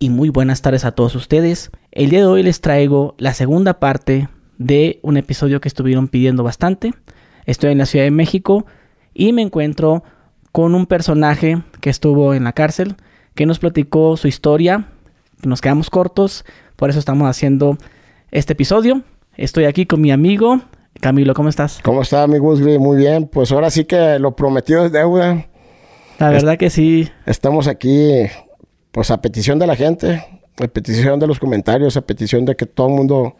y muy buenas tardes a todos ustedes. El día de hoy les traigo la segunda parte de un episodio que estuvieron pidiendo bastante. Estoy en la Ciudad de México y me encuentro con un personaje que estuvo en la cárcel, que nos platicó su historia. Nos quedamos cortos, por eso estamos haciendo este episodio. Estoy aquí con mi amigo Camilo, ¿cómo estás? ¿Cómo está, mi Gusgri? Muy bien. Pues ahora sí que lo prometido es deuda. La verdad que sí. Estamos aquí, pues a petición de la gente, a petición de los comentarios, a petición de que todo el mundo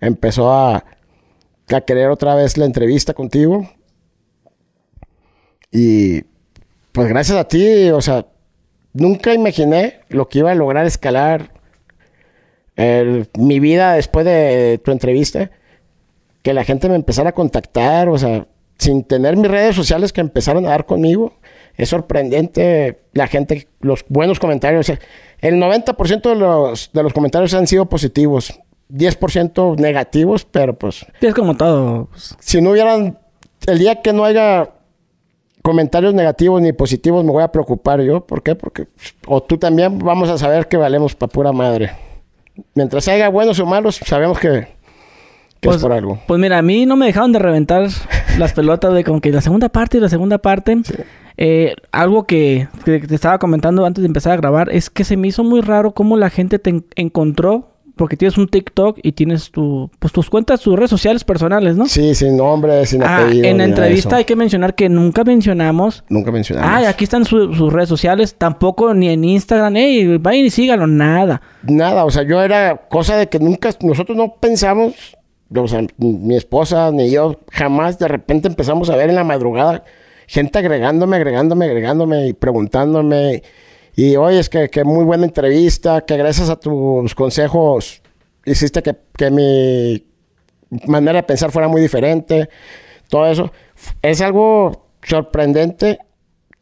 empezó a, querer otra vez la entrevista contigo. Y pues gracias a ti, o sea, nunca imaginé lo que iba a lograr escalar mi vida después de tu entrevista. Que la gente me empezara a contactar, o sea, sin tener mis redes sociales que empezaron a dar conmigo. Es sorprendente la gente, los buenos comentarios. El 90% de los, de los comentarios han sido positivos. 10% negativos, pero pues Es como todo. pues, si no hubieran, el día que no haya comentarios negativos ni positivos, me voy a preocupar yo. ¿Por qué? Porque, o tú también, vamos a saber que valemos para pura madre. Mientras haya buenos o malos, sabemos que, que Pues, es por algo. Pues mira, a mí no me dejaron de reventar las pelotas de como que la segunda parte y la segunda parte. Eh, algo que, que te estaba comentando antes de empezar a grabar es que se me hizo muy raro cómo la gente te en- encontró porque tienes un TikTok y tienes tu, pues tus cuentas, tus redes sociales personales, ¿no? Sí, sin nombre, sin Ah, apellido. en la entrevista eso. hay que mencionar que nunca mencionamos. Nunca mencionamos. Ah, aquí están su- sus redes sociales. Tampoco ni en Instagram. Ey, vayan y síganlo. Nada. Nada, o sea, yo era cosa de que nunca, nosotros no pensamos, mi esposa ni yo, jamás de repente empezamos a ver en la madrugada gente agregándome, agregándome, agregándome y preguntándome. Y oye, es que, que muy buena entrevista, que gracias a tus consejos hiciste que, que mi manera de pensar fuera muy diferente. Todo eso es algo sorprendente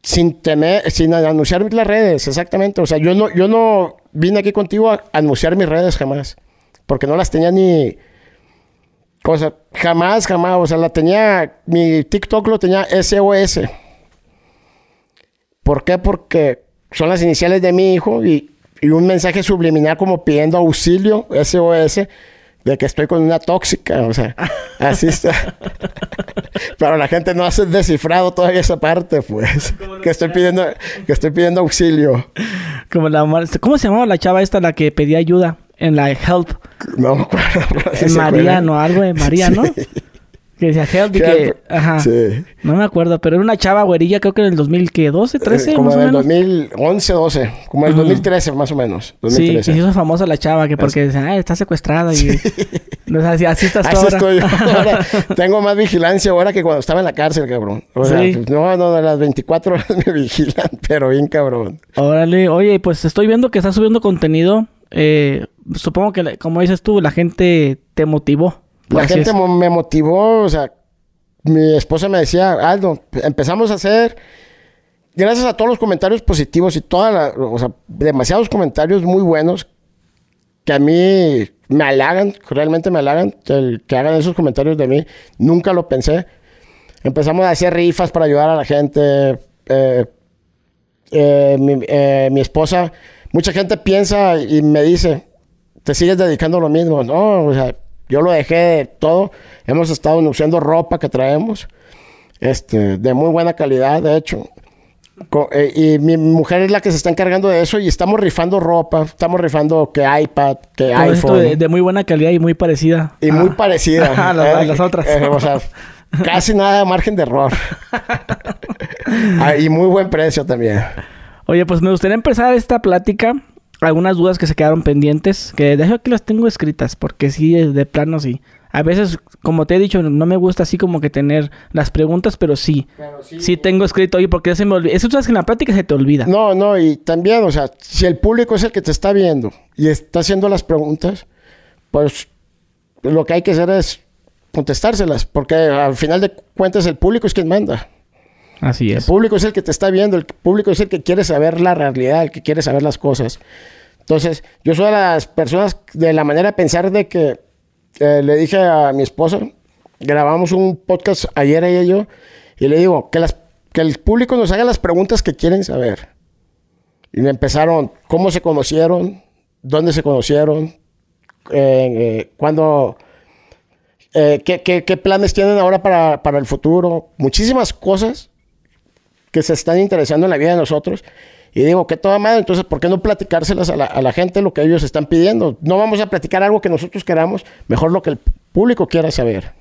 sin tener, sin anunciar las redes, exactamente. O sea, yo no, yo no vine aquí contigo a anunciar mis redes jamás. Porque no las tenía ni. O sea, jamás, jamás. O sea, la tenía. Mi TikTok lo tenía SOS. ¿Por qué? Porque son las iniciales de mi hijo y, y un mensaje subliminal como pidiendo auxilio, SOS, de que estoy con una tóxica. O sea, así está. Pero la gente no ha descifrado todavía esa parte, pues. Que estoy pidiendo, que estoy pidiendo auxilio. Como la, ¿Cómo se llamaba la chava esta la que pedía ayuda en la Help? No me acuerdo. En María, no, algo de María, ¿no? Que decía Help y que... Help. Ajá. Sí. No me acuerdo, pero era una chava güerilla, creo que en el 2012, 13, Eh, como más en el menos. 2011, 12. Como en el Ujú. 2013, más o menos. Sí, 2013. se hizo famosa la chava, que porque decían, ah, está secuestrada y... No, o sea, así, así estás tú Así ahora. estoy yo. Ahora tengo más vigilancia ahora que cuando estaba en la cárcel, cabrón. O sea, Sí. pues, no, no, de las 24 horas me vigilan, pero bien cabrón. Órale, oye, pues estoy viendo que estás subiendo contenido. Eh, supongo que, como dices tú, la gente te motivó. La gente mo- me motivó, o sea, mi esposa me decía, Aldo, empezamos a hacer, gracias a todos los comentarios positivos y toda la, o sea, demasiados comentarios muy buenos que a mí me halagan, realmente me halagan, que hagan esos comentarios de mí, nunca lo pensé. Empezamos a hacer rifas para ayudar a la gente. eh, eh, mi, eh, mi esposa, mucha gente piensa y me dice, te sigues dedicando a lo mismo. No, o sea, yo lo dejé de todo. Hemos estado usando ropa que traemos, este, de muy buena calidad, de hecho. Eh, y mi mujer es la que se está encargando de eso y estamos rifando ropa, estamos rifando que iPad, que Todo iPhone. de, de muy buena calidad y muy parecida. Y muy parecida. a las, Eh, las otras. eh, o sea, casi nada de margen de error. Ah, y muy buen precio también. Oye, pues me gustaría empezar esta plática. Algunas dudas que se quedaron pendientes, que de hecho aquí las tengo escritas, porque sí, de plano sí. A veces, como te he dicho, no me gusta así como que tener las preguntas, pero sí. Sí tengo escrito ahí porque ya se me olvida. Eso sabes que en la plática se te olvida. No, no, y también, o sea, si el público es el que te está viendo y está haciendo las preguntas, pues lo que hay que hacer es contestárselas, porque al final de cuentas el público es quien manda. Así El es. público es el que te está viendo, el público es el que quiere saber la realidad, el que quiere saber las cosas. Entonces, yo soy de las personas de la manera de pensar de que eh, le dije a mi esposa, grabamos un podcast ayer ella y yo, y le digo que, las, que el público nos haga las preguntas que quieren saber. Y me empezaron, ¿cómo se conocieron? dónde se conocieron, eh, cuándo, eh, qué, qué, qué, planes tienen ahora para, para el futuro, muchísimas cosas que se están interesando en la vida de nosotros. Y digo, que toda madre, entonces, ¿por qué no platicárselas a la, a la, gente lo que ellos están pidiendo? No vamos a platicar algo que nosotros queramos, mejor lo que el público quiera saber.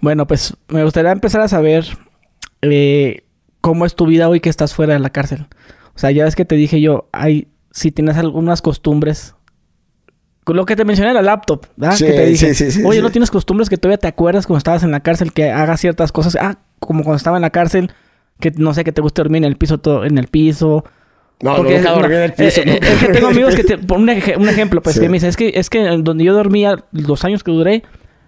Bueno, pues me gustaría empezar a saber eh, cómo es tu vida hoy que estás fuera de la cárcel. O sea, ya ves que te dije yo, hay, si tienes algunas costumbres lo que te mencioné la laptop, ¿verdad? Sí, que te dije, sí, sí, oye, ¿no tienes costumbres que todavía te acuerdas cuando estabas en la cárcel que hagas ciertas cosas? Ah, como cuando estaba en la cárcel, que no sé, que te guste dormir en el piso, todo, en el piso. No, Porque, nunca dormí en el piso. Eh, no. Es que tengo amigos que, te, por un, ej un, ejemplo, pues, sí. que me dice, es que, es que donde yo dormía los años que duré,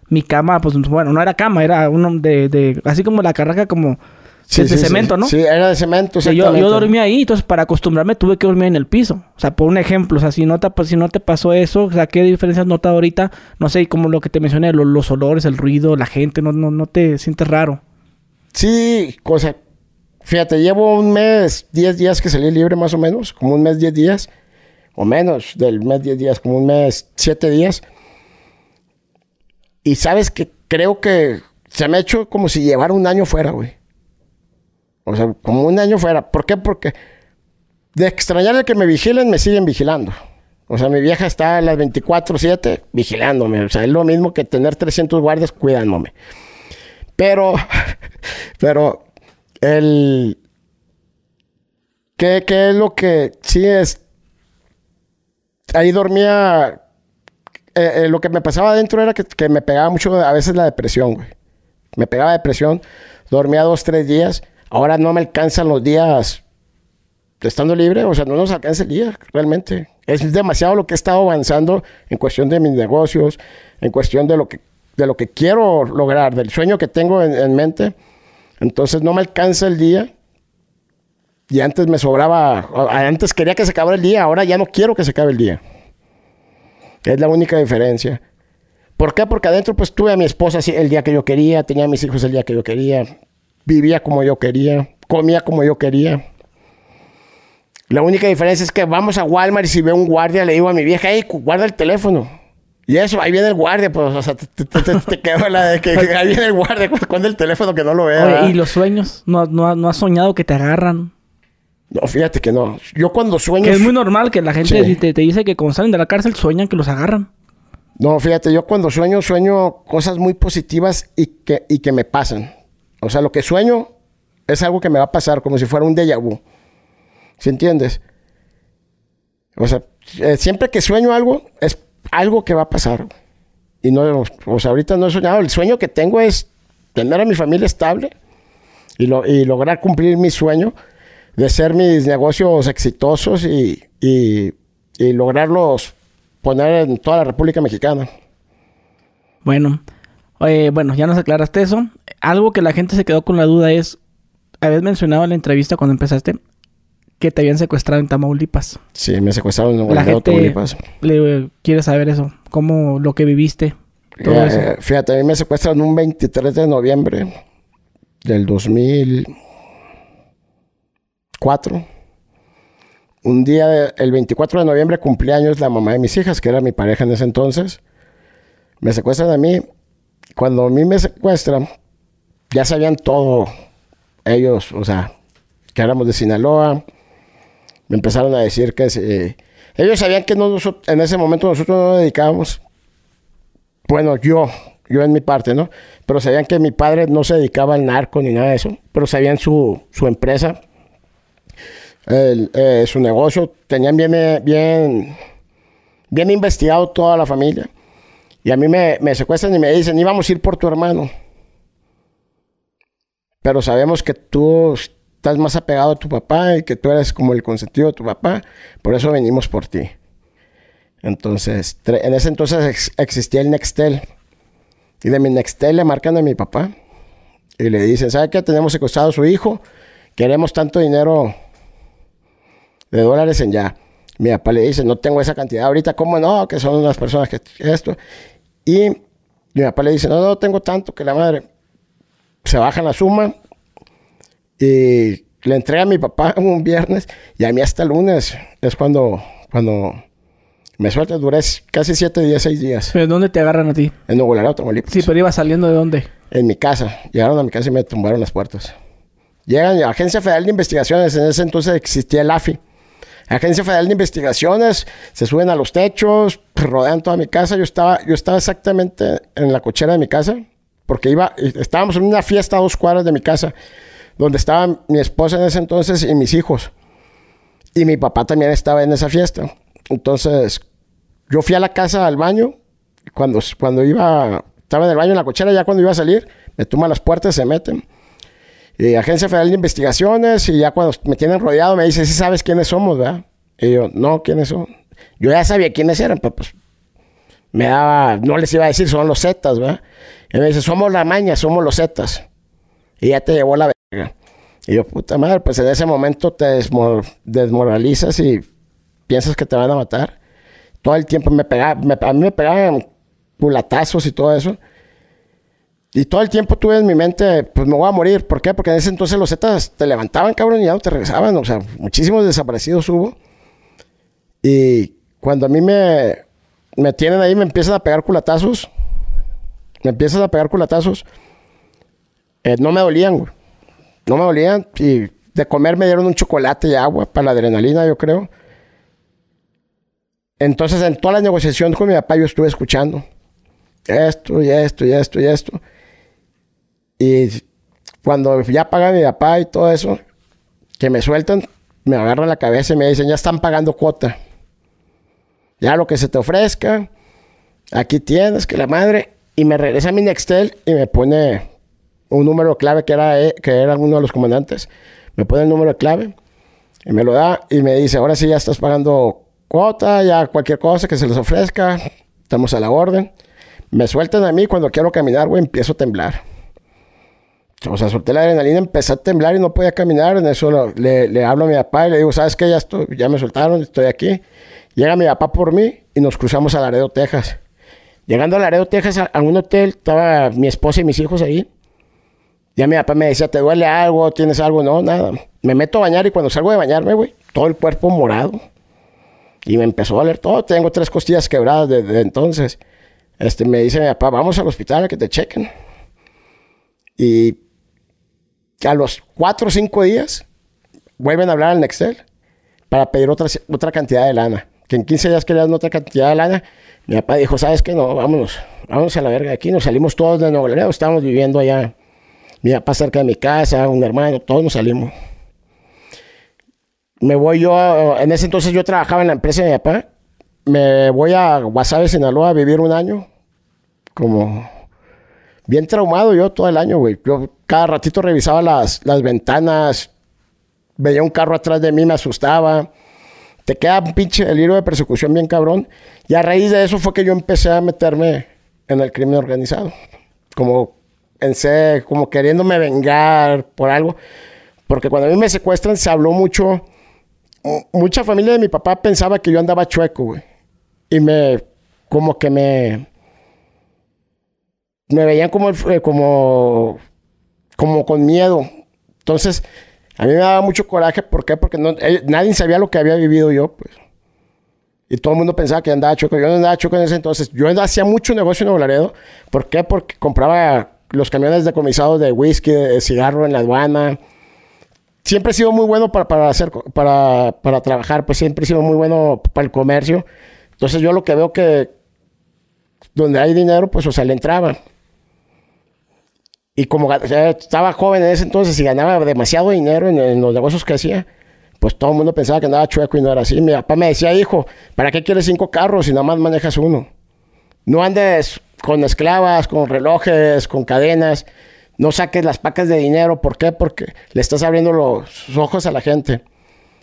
mi cama, pues, bueno, no era cama, era uno de, de así como la carraca como... Sí, de sí, cemento, sí. ¿no? Sí, era de cemento. O sea, yo, yo dormía ahí, entonces para acostumbrarme tuve que dormir en el piso. O sea, por un ejemplo, o sea, si no te, si no te pasó eso, o sea, ¿qué diferencias notas ahorita? No sé, como lo que te mencioné, los, los olores, el ruido, la gente, no, no, no te sientes raro. Sí, cosa. Fíjate, llevo un mes, 10 días que salí libre más o menos, como un mes, 10 días, o menos del mes, 10 días, como un mes, 7 días. Y sabes que creo que se me ha hecho como si llevara un año fuera, güey. O sea, como un año fuera. ¿Por qué? Porque de extrañar el que me vigilen, me siguen vigilando. O sea, mi vieja está a las 24-7 vigilándome. O sea, es lo mismo que tener 300 guardias cuidándome. Pero, pero, el... ¿Qué, ¿Qué es lo que sí es? Ahí dormía... Eh, eh, lo que me pasaba adentro era que, que me pegaba mucho a veces la depresión, güey. Me pegaba depresión. Dormía dos, tres días. Ahora no me alcanzan los días estando libre, o sea, no nos alcanza el día realmente. Es demasiado lo que he estado avanzando en cuestión de mis negocios, en cuestión de lo que, de lo que quiero lograr, del sueño que tengo en, en mente. Entonces no me alcanza el día. Y antes me sobraba, antes quería que se acabara el día, ahora ya no quiero que se acabe el día. Es la única diferencia. ¿Por qué? Porque adentro pues tuve a mi esposa el día que yo quería, tenía a mis hijos el día que yo quería, vivía como yo quería, comía como yo quería. La única diferencia es que vamos a Walmart y si veo un guardia le digo a mi vieja, hey, guarda el teléfono. Y eso, ahí viene el guardia, pues, o sea, te, te, te, te quedo la de que, que, ahí viene el guardia con el teléfono que no lo vea. Oye, ¿y los sueños? ¿No, no, ¿No has soñado que te agarran? No, fíjate que no. Yo cuando sueño... Que es muy normal que la gente sí. te, te, dice que cuando salen de la cárcel sueñan que los agarran. No, fíjate, yo cuando sueño, sueño cosas muy positivas y que, y que me pasan. O sea, lo que sueño es algo que me va a pasar, como si fuera un déjà vu. ¿Sí entiendes? O sea, eh, siempre que sueño algo, es algo que va a pasar. Y no, sea, ahorita no he soñado. El sueño que tengo es tener a mi familia estable y, lo, y lograr cumplir mi sueño de ser mis negocios exitosos y, y, y lograrlos poner en toda la República Mexicana. Bueno, eh, bueno, ya nos aclaraste eso. Algo que la gente se quedó con la duda es, habías mencionado en la entrevista cuando empezaste que te habían secuestrado en Tamaulipas. Sí, me secuestraron en la gente Tamaulipas. Le quiere saber eso, cómo lo que viviste. Todo eh, eso. Fíjate, a mí me secuestran un 23 de noviembre del 2004. Un día, de, el 24 de noviembre, cumpleaños la mamá de mis hijas, que era mi pareja en ese entonces. Me secuestran a mí. Cuando a mí me secuestran, ya sabían todo ellos, o sea, que éramos de Sinaloa. Me empezaron a decir que eh, ellos sabían que no en ese momento nosotros no nos dedicábamos. Bueno, yo, yo en mi parte, ¿no? Pero sabían que mi padre no se dedicaba al narco ni nada de eso, pero sabían su, su empresa, el, eh, su negocio, tenían bien, bien, bien investigado toda la familia. Y a mí me, me secuestran y me dicen, íbamos a ir por tu hermano. Pero sabemos que tú estás más apegado a tu papá y que tú eres como el consentido de tu papá. Por eso venimos por ti. Entonces, en ese entonces ex existía el Nextel. Y de mi Nextel le marcan a mi papá. Y le dicen, ¿sabe qué? Tenemos secuestrado a su hijo. Queremos tanto dinero de dólares en ya. Mi papá le dice, no tengo esa cantidad ahorita. ¿Cómo no? Que son unas personas que esto. Y mi papá le dice, no, no tengo tanto que la madre. Se baja la suma y le entrega a mi papá un viernes y a mí hasta el lunes es cuando, cuando Me sueltan, duré casi siete días, seis días. ¿Pero dónde te agarran a ti? En Nuevo Laredo, Tamaulipas. Sí, pero iba saliendo de dónde? En mi casa. Llegaron a mi casa y me tumbaron las puertas. Llegan a la Agencia Federal de Investigaciones. En ese entonces existía el AFI. Agencia Federal de Investigaciones. Se suben a los techos, rodean toda mi casa. Yo estaba, yo estaba exactamente en la cochera de mi casa. Porque iba, estábamos en una fiesta a dos cuadras de mi casa. Donde estaba mi esposa en ese entonces y mis hijos. Y mi papá también estaba en esa fiesta. Entonces, yo fui a la casa al baño. Cuando, cuando iba, estaba en el baño en la cochera, ya cuando iba a salir, me toman las puertas, se meten. Y Agencia Federal de Investigaciones, y ya cuando me tienen rodeado, me dice, sí sabes quiénes somos, ¿verdad? Y yo, no, ¿quiénes son? Yo ya sabía quiénes eran, pero pues me daba, no les iba a decir, son los Zetas, ¿verdad? Y me dice, somos la maña, somos los Zetas. Y ya te llevó la. Y yo, puta madre, pues en ese momento te desmoralizas y piensas que te van a matar. Todo el tiempo me pegaban, a mí me pegaban pulatazos y todo eso. Y todo el tiempo tuve en mi mente, pues me voy a morir. ¿Por qué? Porque en ese entonces los Zetas te levantaban, cabrón, y ya no te regresaban. O sea, muchísimos desaparecidos hubo. Y cuando a mí me, me tienen ahí, me empiezan a pegar culatazos. Me empiezan a pegar culatazos. Eh, no me dolían, güey. No me dolían. Y de comer me dieron un chocolate y agua para la adrenalina, yo creo. Entonces, en toda la negociación con mi papá, yo estuve escuchando esto y esto y esto y esto. Y cuando ya paga mi papá y todo eso, que me sueltan, me agarran la cabeza y me dicen, ya están pagando cuota. Ya lo que se te ofrezca, aquí tienes, que la madre. Y me regresa a mi Nextel y me pone un número clave que era, eh, que era uno de los comandantes. Me pone el número clave y me lo da y me dice, ahora sí ya estás pagando cuota, ya cualquier cosa que se les ofrezca, estamos a la orden. Me sueltan a mí cuando quiero caminar, güey, empiezo a temblar. O sea, solté la adrenalina, empecé a temblar y no podía caminar. En eso le, hablo a mi papá y le digo, ¿sabes qué? Ya, estoy, ya me soltaron, estoy aquí. Llega mi papá por mí y nos cruzamos a Laredo, Texas. Llegando a Laredo, Texas, a, un hotel, estaba mi esposa y mis hijos ahí. Ya mi papá me decía, ¿te duele algo? ¿Tienes algo? No, nada. Me meto a bañar y cuando salgo de bañarme, güey, todo el cuerpo morado. Y me empezó a doler todo. Tengo tres costillas quebradas desde entonces. Este, me dice mi papá, vamos al hospital a que te chequen. Y a los cuatro o cinco días vuelven a hablar al Nextel para pedir otra, otra cantidad de lana. Que en 15 días querían otra cantidad de lana. Mi papá dijo, ¿sabes qué? No, vámonos. Vámonos a la verga de aquí. Nos salimos todos de Nuevo Laredo. Estábamos viviendo allá. Mi papá cerca de mi casa, un hermano. Todos nos salimos. Me voy yo... En ese entonces yo trabajaba en la empresa de mi papá. Me voy a Guasave, Sinaloa a vivir un año. Como bien traumado yo todo el año, güey. Yo cada ratito revisaba las, las ventanas, veía un carro atrás de mí, me asustaba. Te queda un pinche delirio de persecución bien cabrón. Y a raíz de eso fue que yo empecé a meterme en el crimen organizado. Como pensé, como queriéndome vengar por algo. Porque cuando a mí me secuestran se habló mucho. Mucha familia de mi papá pensaba que yo andaba chueco, güey. Y me, como que me, me veían como, eh, como, como con miedo. Entonces, a mí me daba mucho coraje. ¿Por qué? Porque no, nadie sabía lo que había vivido yo, pues. Y todo el mundo pensaba que andaba choco. Yo no andaba choco en ese entonces. Yo hacía mucho negocio en Nuevo. ¿Por qué? Porque compraba los camiones decomisados de whisky, de cigarro en la aduana. Siempre he sido muy bueno para, para hacer, para, para trabajar. Pues siempre he sido muy bueno para el comercio. Entonces yo lo que veo que donde hay dinero, pues o sea, le entraba. Y como estaba joven en ese entonces y ganaba demasiado dinero en, los negocios que hacía, pues todo el mundo pensaba que andaba chueco y no era así. Mi papá me decía, hijo, ¿para qué quieres cinco carros si nada más manejas uno? No andes con esclavas, con relojes, con cadenas. No saques las pacas de dinero. ¿Por qué? Porque le estás abriendo los ojos a la gente.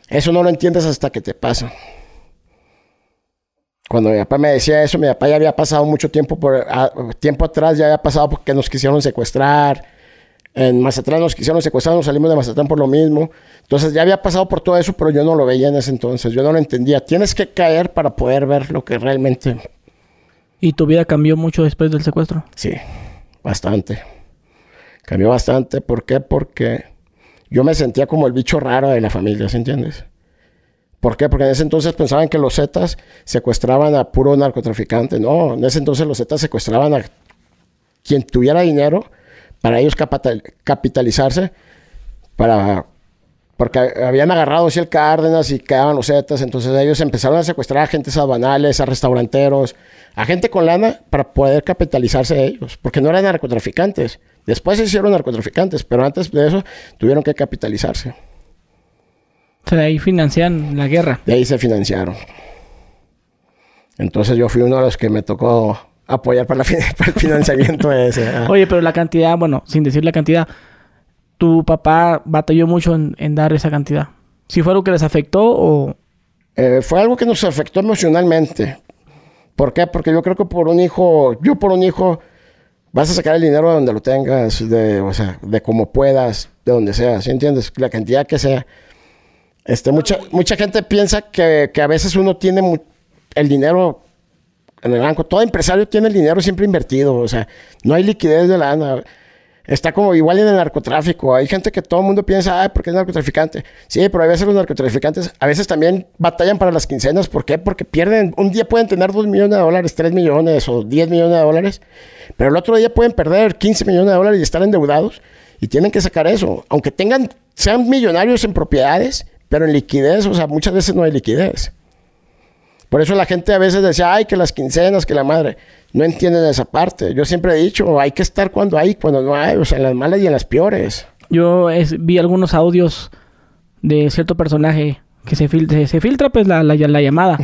Eso no lo entiendes hasta que te pasa. Cuando mi papá me decía eso, mi papá ya había pasado mucho tiempo tiempo atrás, ya había pasado porque nos quisieron secuestrar. En Mazatlán nos quisieron secuestrar, nos salimos de Mazatlán por lo mismo. Entonces ya había pasado por todo eso, pero yo no lo veía en ese entonces, yo no lo entendía. Tienes que caer para poder ver lo que realmente... ¿Y tu vida cambió mucho después del secuestro? Sí, bastante. Cambió bastante. ¿Por qué? Porque yo me sentía como el bicho raro de la familia, ¿se entiendes? ¿Por qué? Porque en ese entonces pensaban que los Zetas secuestraban a puro narcotraficante. No, en ese entonces los Zetas secuestraban a quien tuviera dinero para ellos capitalizarse, para porque habían agarrado así el Cárdenas y quedaban los Zetas, entonces ellos empezaron a secuestrar a agentes aduanales, a restauranteros, a gente con lana para poder capitalizarse ellos, porque no eran narcotraficantes. Después se hicieron narcotraficantes, pero antes de eso tuvieron que capitalizarse. O sea, de ahí financian la guerra. De ahí se financiaron. Entonces yo fui uno de los que me tocó apoyar para, el financiamiento ese. Oye, pero la cantidad, bueno, sin decir la cantidad, tu papá batalló mucho en, dar esa cantidad. ¿Si fue algo que les afectó o...? Eh, fue algo que nos afectó emocionalmente. ¿Por qué? Porque yo creo que por un hijo, yo por un hijo, vas a sacar el dinero de donde lo tengas, de, o sea, de como puedas, de donde sea, ¿sí entiendes? La cantidad que sea. Este, mucha, mucha gente piensa que, que a veces uno tiene el dinero en el banco. Todo empresario tiene el dinero siempre invertido, o sea, no hay liquidez de lana. Está como igual en el narcotráfico. Hay gente que todo el mundo piensa, ah, porque es narcotraficante. Sí, pero a veces los narcotraficantes a veces también batallan para las quincenas. ¿Por qué? Porque pierden, un día pueden tener 2 millones de dólares, 3 millones o 10 millones de dólares, pero el otro día pueden perder 15 millones de dólares y estar endeudados y tienen que sacar eso. Aunque tengan, sean millonarios en propiedades, pero en liquidez, o sea, muchas veces no hay liquidez. Por eso la gente a veces decía, ay, que las quincenas, que la madre. No entienden esa parte. Yo siempre he dicho, hay que estar cuando hay, cuando no hay, o sea, en las malas y en las peores. Yo vi algunos audios de cierto personaje que se, filtra, se filtra pues la, la, llamada.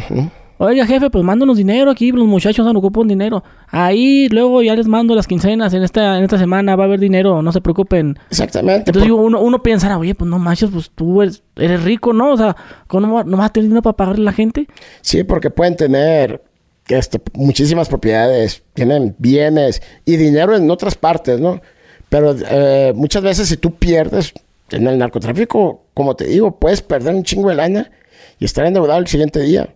Oiga, jefe, pues mándanos dinero aquí, los muchachos no ocupan dinero. Ahí luego ya les mando las quincenas, en esta, en esta semana va a haber dinero, no se preocupen. Exactamente. Entonces uno, uno pensará, oye, pues no manches, pues tú eres, rico, ¿no? O sea, ¿cómo no, vas a tener dinero para pagarle a la gente? Sí, porque pueden tener este, muchísimas propiedades, tienen bienes y dinero en otras partes, ¿no? Pero eh, muchas veces si tú pierdes en el narcotráfico, como te digo, puedes perder un chingo de lana y estar endeudado el siguiente día.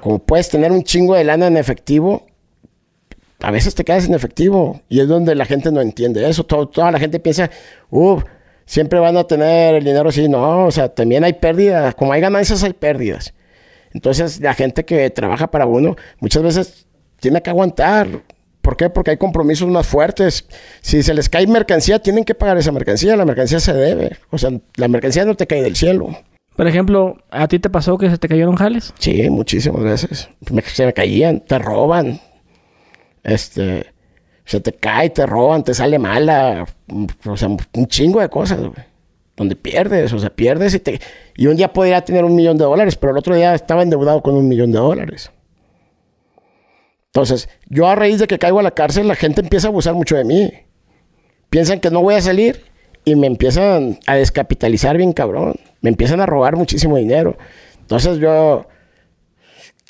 Como puedes tener un chingo de lana en efectivo, a veces te quedas en efectivo. Y es donde la gente no entiende eso. toda la gente piensa, uff, siempre van a tener el dinero así. No, o sea, también hay pérdidas. Como hay ganancias, hay pérdidas. Entonces, la gente que trabaja para uno, muchas veces tiene que aguantar. ¿Por qué? Porque hay compromisos más fuertes. Si se les cae mercancía, tienen que pagar esa mercancía. La mercancía se debe. O sea, la mercancía no te cae del cielo. Por ejemplo, ¿a ti te pasó que se te cayeron jales? Sí, muchísimas veces. se me caían, te roban. Este, se te cae, te roban, te sale mala. O sea, un chingo de cosas, Donde pierdes, o sea, pierdes y te... Y un día podría tener un millón de dólares, pero el otro día estaba endeudado con un millón de dólares. Entonces, yo a raíz de que caigo a la cárcel, la gente empieza a abusar mucho de mí. Piensan que no voy a salir y me empiezan a descapitalizar bien cabrón. Me empiezan a robar muchísimo dinero. Entonces yo...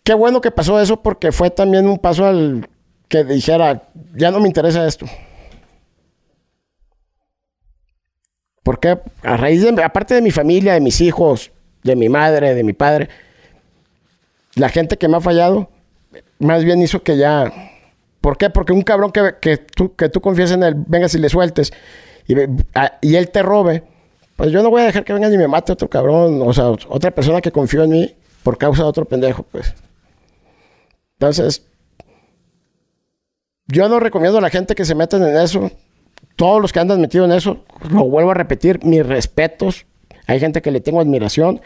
Qué bueno que pasó eso porque fue también un paso al que dijera, ya no me interesa esto. Porque a raíz de, aparte de mi familia, de mis hijos, de mi madre, de mi padre, la gente que me ha fallado, más bien hizo que ya... ¿Por qué? Porque un cabrón que, que, tú, que tú confías en él, vengas y le sueltes y, él te robe, pues yo no voy a dejar que venga y me mate otro cabrón, o sea, otra persona que confió en mí por causa de otro pendejo, pues. Entonces, yo no recomiendo a la gente que se metan en eso. Todos los que andan metidos en eso, lo vuelvo a repetir, mis respetos. Hay gente que le tengo admiración,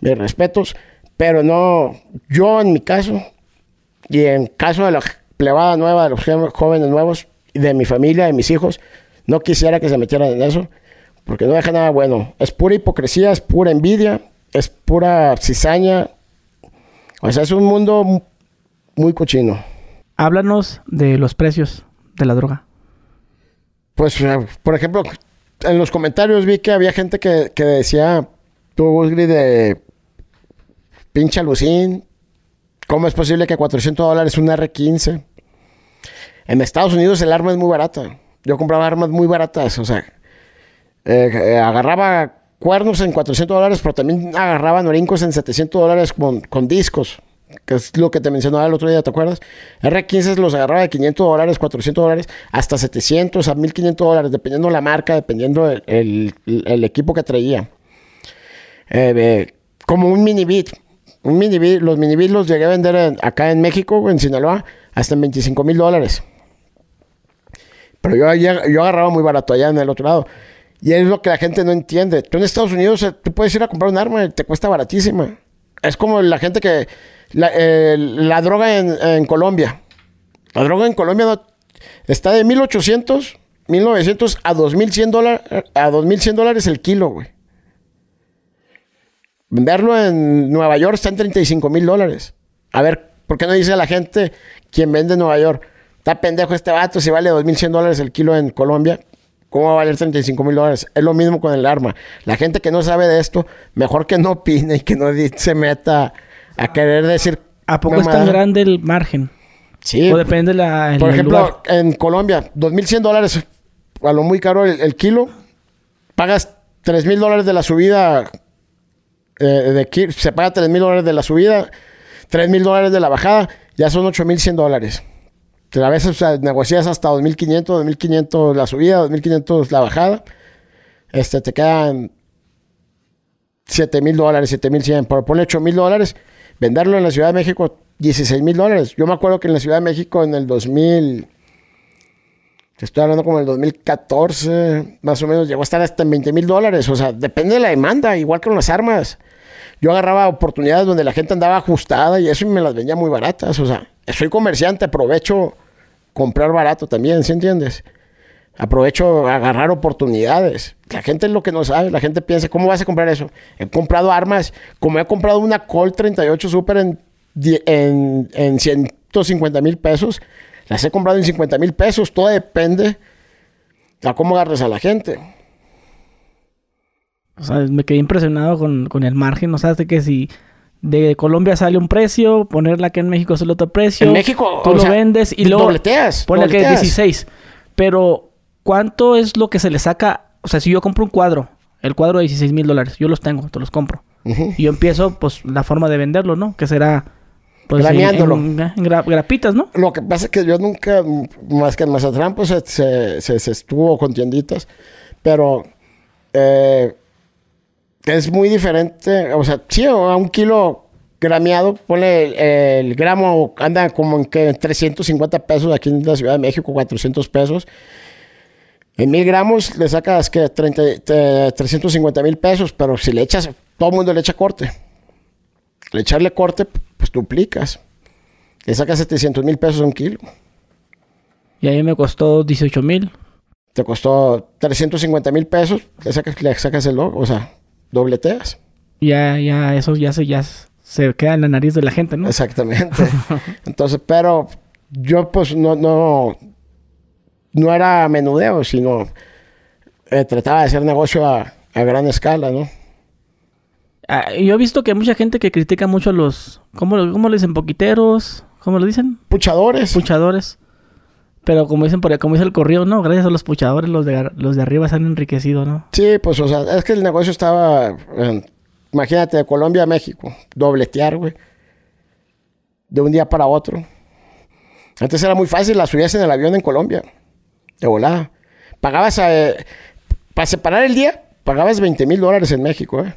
mis respetos, pero no, yo en mi caso, y en caso de la plebada nueva, de los jóvenes nuevos, de mi familia, de mis hijos, no quisiera que se metieran en eso, porque no deja nada bueno. Es pura hipocresía, es pura envidia, es pura cizaña. O sea, es un mundo muy cochino. Háblanos de los precios de la droga. Pues, eh, por ejemplo, en los comentarios vi que había gente que, decía, tú, de pinche alucín, ¿cómo es posible que 400 dólares un R15? En Estados Unidos el arma es muy barata. Yo compraba armas muy baratas, o sea, eh, eh, agarraba cuernos en 400 dólares, pero también agarraba norincos en 700 dólares con, discos, que es lo que te mencionaba el otro día, ¿te acuerdas? R15 los agarraba de 500 dólares, 400 dólares, hasta 700 a 1500 dólares, dependiendo la marca, dependiendo el, equipo que traía. Eh, como un mini bit. Un mini bit, los mini bit los llegué a vender en- acá en México, en Sinaloa, hasta en 25 mil dólares. Pero yo, yo, agarraba muy barato allá en el otro lado. Y es lo que la gente no entiende. Tú en Estados Unidos, eh, tú puedes ir a comprar un arma y te cuesta baratísima. Es como la gente que... La, eh, la droga en, Colombia. La droga en Colombia está de 1800, 1900 a 2100 dólares, a 2100 dólares el kilo, güey. Venderlo en Nueva York está en 35 mil dólares. A ver, ¿por qué no dice la gente quien vende en Nueva York? Está pendejo este vato, si vale 2100 dólares el kilo en Colombia. ¿Cómo va a valer 35 mil dólares? Es lo mismo con el arma. La gente que no sabe de esto, mejor que no opine y que no se meta a querer decir. ¿A poco es tan grande el margen? Sí, o depende de la, por ejemplo, lugar. en Colombia, 2.100 dólares, a lo muy caro el, el kilo. Pagas 3.000 dólares de la subida. eh, de se paga 3.000 dólares de la subida, 3.000 dólares de la bajada, ya son 8.100 dólares. Te A veces o sea, negocias hasta 2.500, 2.500 la subida, 2.500 la bajada. Este, te quedan 7.000 dólares, 7.100. Por ponle 8.000 dólares, venderlo en la Ciudad de México, 16.000 dólares. Yo me acuerdo que en la Ciudad de México en el 2000, te estoy hablando como el 2014, más o menos, llegó a estar hasta en 20.000 dólares. O sea, depende de la demanda, igual que con las armas. Yo agarraba oportunidades donde la gente andaba ajustada y eso y me las vendía muy baratas. O sea, soy comerciante, aprovecho comprar barato también, ¿sí entiendes? Aprovecho a agarrar oportunidades. La gente es lo que no sabe. La gente piensa, ¿cómo vas a comprar eso? He comprado armas, como he comprado una Colt 38 Super en 150 mil pesos, las he comprado en 50 mil pesos. Todo depende a cómo agarres a la gente. O sea, me quedé impresionado con, con el margen. O sea, de que si de Colombia sale un precio, ponerla aquí en México sale otro precio. En México, tú o lo sea, vendes y luego dobleteas, ponle que es dobleteas. 16. Pero, ¿cuánto es lo que se le saca? O sea, si yo compro un cuadro, el cuadro de 16 mil dólares, yo los tengo, te los compro. Y yo empiezo, pues, la forma de venderlo, ¿no? Que será, pues, en, Graneándolo. en gra- en gra- grapitas, ¿no? Lo que pasa es que yo nunca, más que en Mazatlán, pues se, se- se- se estuvo con tienditas, pero eh, es muy diferente. O sea, sí, a un kilo grameado, pone el, el gramo, anda como en que 350 pesos aquí en la Ciudad de México, 400 pesos. En mil gramos le sacas que 30, eh, 350 mil pesos, pero si le echas, todo el mundo le echa corte. Le echarle corte, pues duplicas. Le sacas 700 mil pesos a un kilo. Y ahí me costó 18 mil. Te costó 350 mil pesos, le sacas, le sacas el logo, o sea, dobleteas. Ya, ya, eso ya se, ya se queda en la nariz de la gente, ¿no? Exactamente. Entonces, pero yo pues no, no, no era menudeo, sino eh, trataba de hacer negocio a, a gran escala, ¿no? Ah, yo he visto que hay mucha gente que critica mucho a los... ¿Cómo, cómo le dicen? ¿Poquiteros? ¿Cómo lo dicen? Puchadores. Puchadores. Pero como dicen por ahí, como dice el corrido, no, gracias a los puchadores los de, los de arriba se han enriquecido, ¿no? Sí, pues, o sea, es que el negocio estaba, imagínate, de Colombia a México, dobletear, güey. De un día para otro. Antes era muy fácil, la subías en el avión en Colombia, de volada. Pagabas, eh, para separar el día, pagabas 20 mil dólares en México, eh.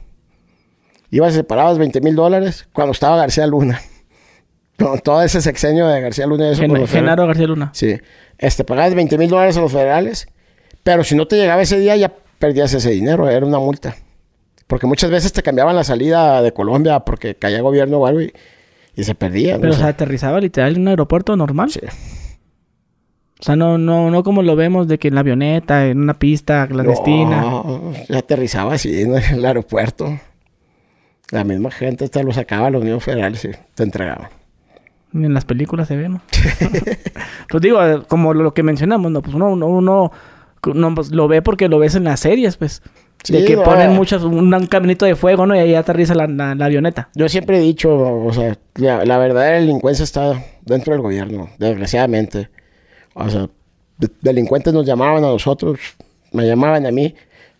Ibas y separabas 20 mil dólares cuando estaba García Luna. Todo ese sexenio de García Luna. y Eso Gen- los federales. Genaro García Luna. Sí. Este, pagabas 20 mil dólares a los federales, pero si no te llegaba ese día ya perdías ese dinero, era una multa. Porque muchas veces te cambiaban la salida de Colombia porque caía gobierno o algo y, y se perdían. Pero o o sea, aterrizaba literal en un aeropuerto normal. sí. O sea, no, no, no como lo vemos de que en la avioneta, en una pista clandestina. No, ya aterrizaba así en el aeropuerto. La misma gente te lo sacaba a los mismos federales y te entregaban. Ni en las películas se ve, ¿no? pues digo, como lo que mencionamos, ¿no? Pues uno, uno, uno no, pues, lo ve porque lo ves en las series, pues. de que no, ponen muchas, un, un caminito de fuego, ¿no? Y ahí aterriza la, la- la avioneta. Yo siempre he dicho, o sea, la, la verdadera delincuencia está dentro del gobierno, desgraciadamente. O sea, de- delincuentes nos llamaban a nosotros, me llamaban a mí.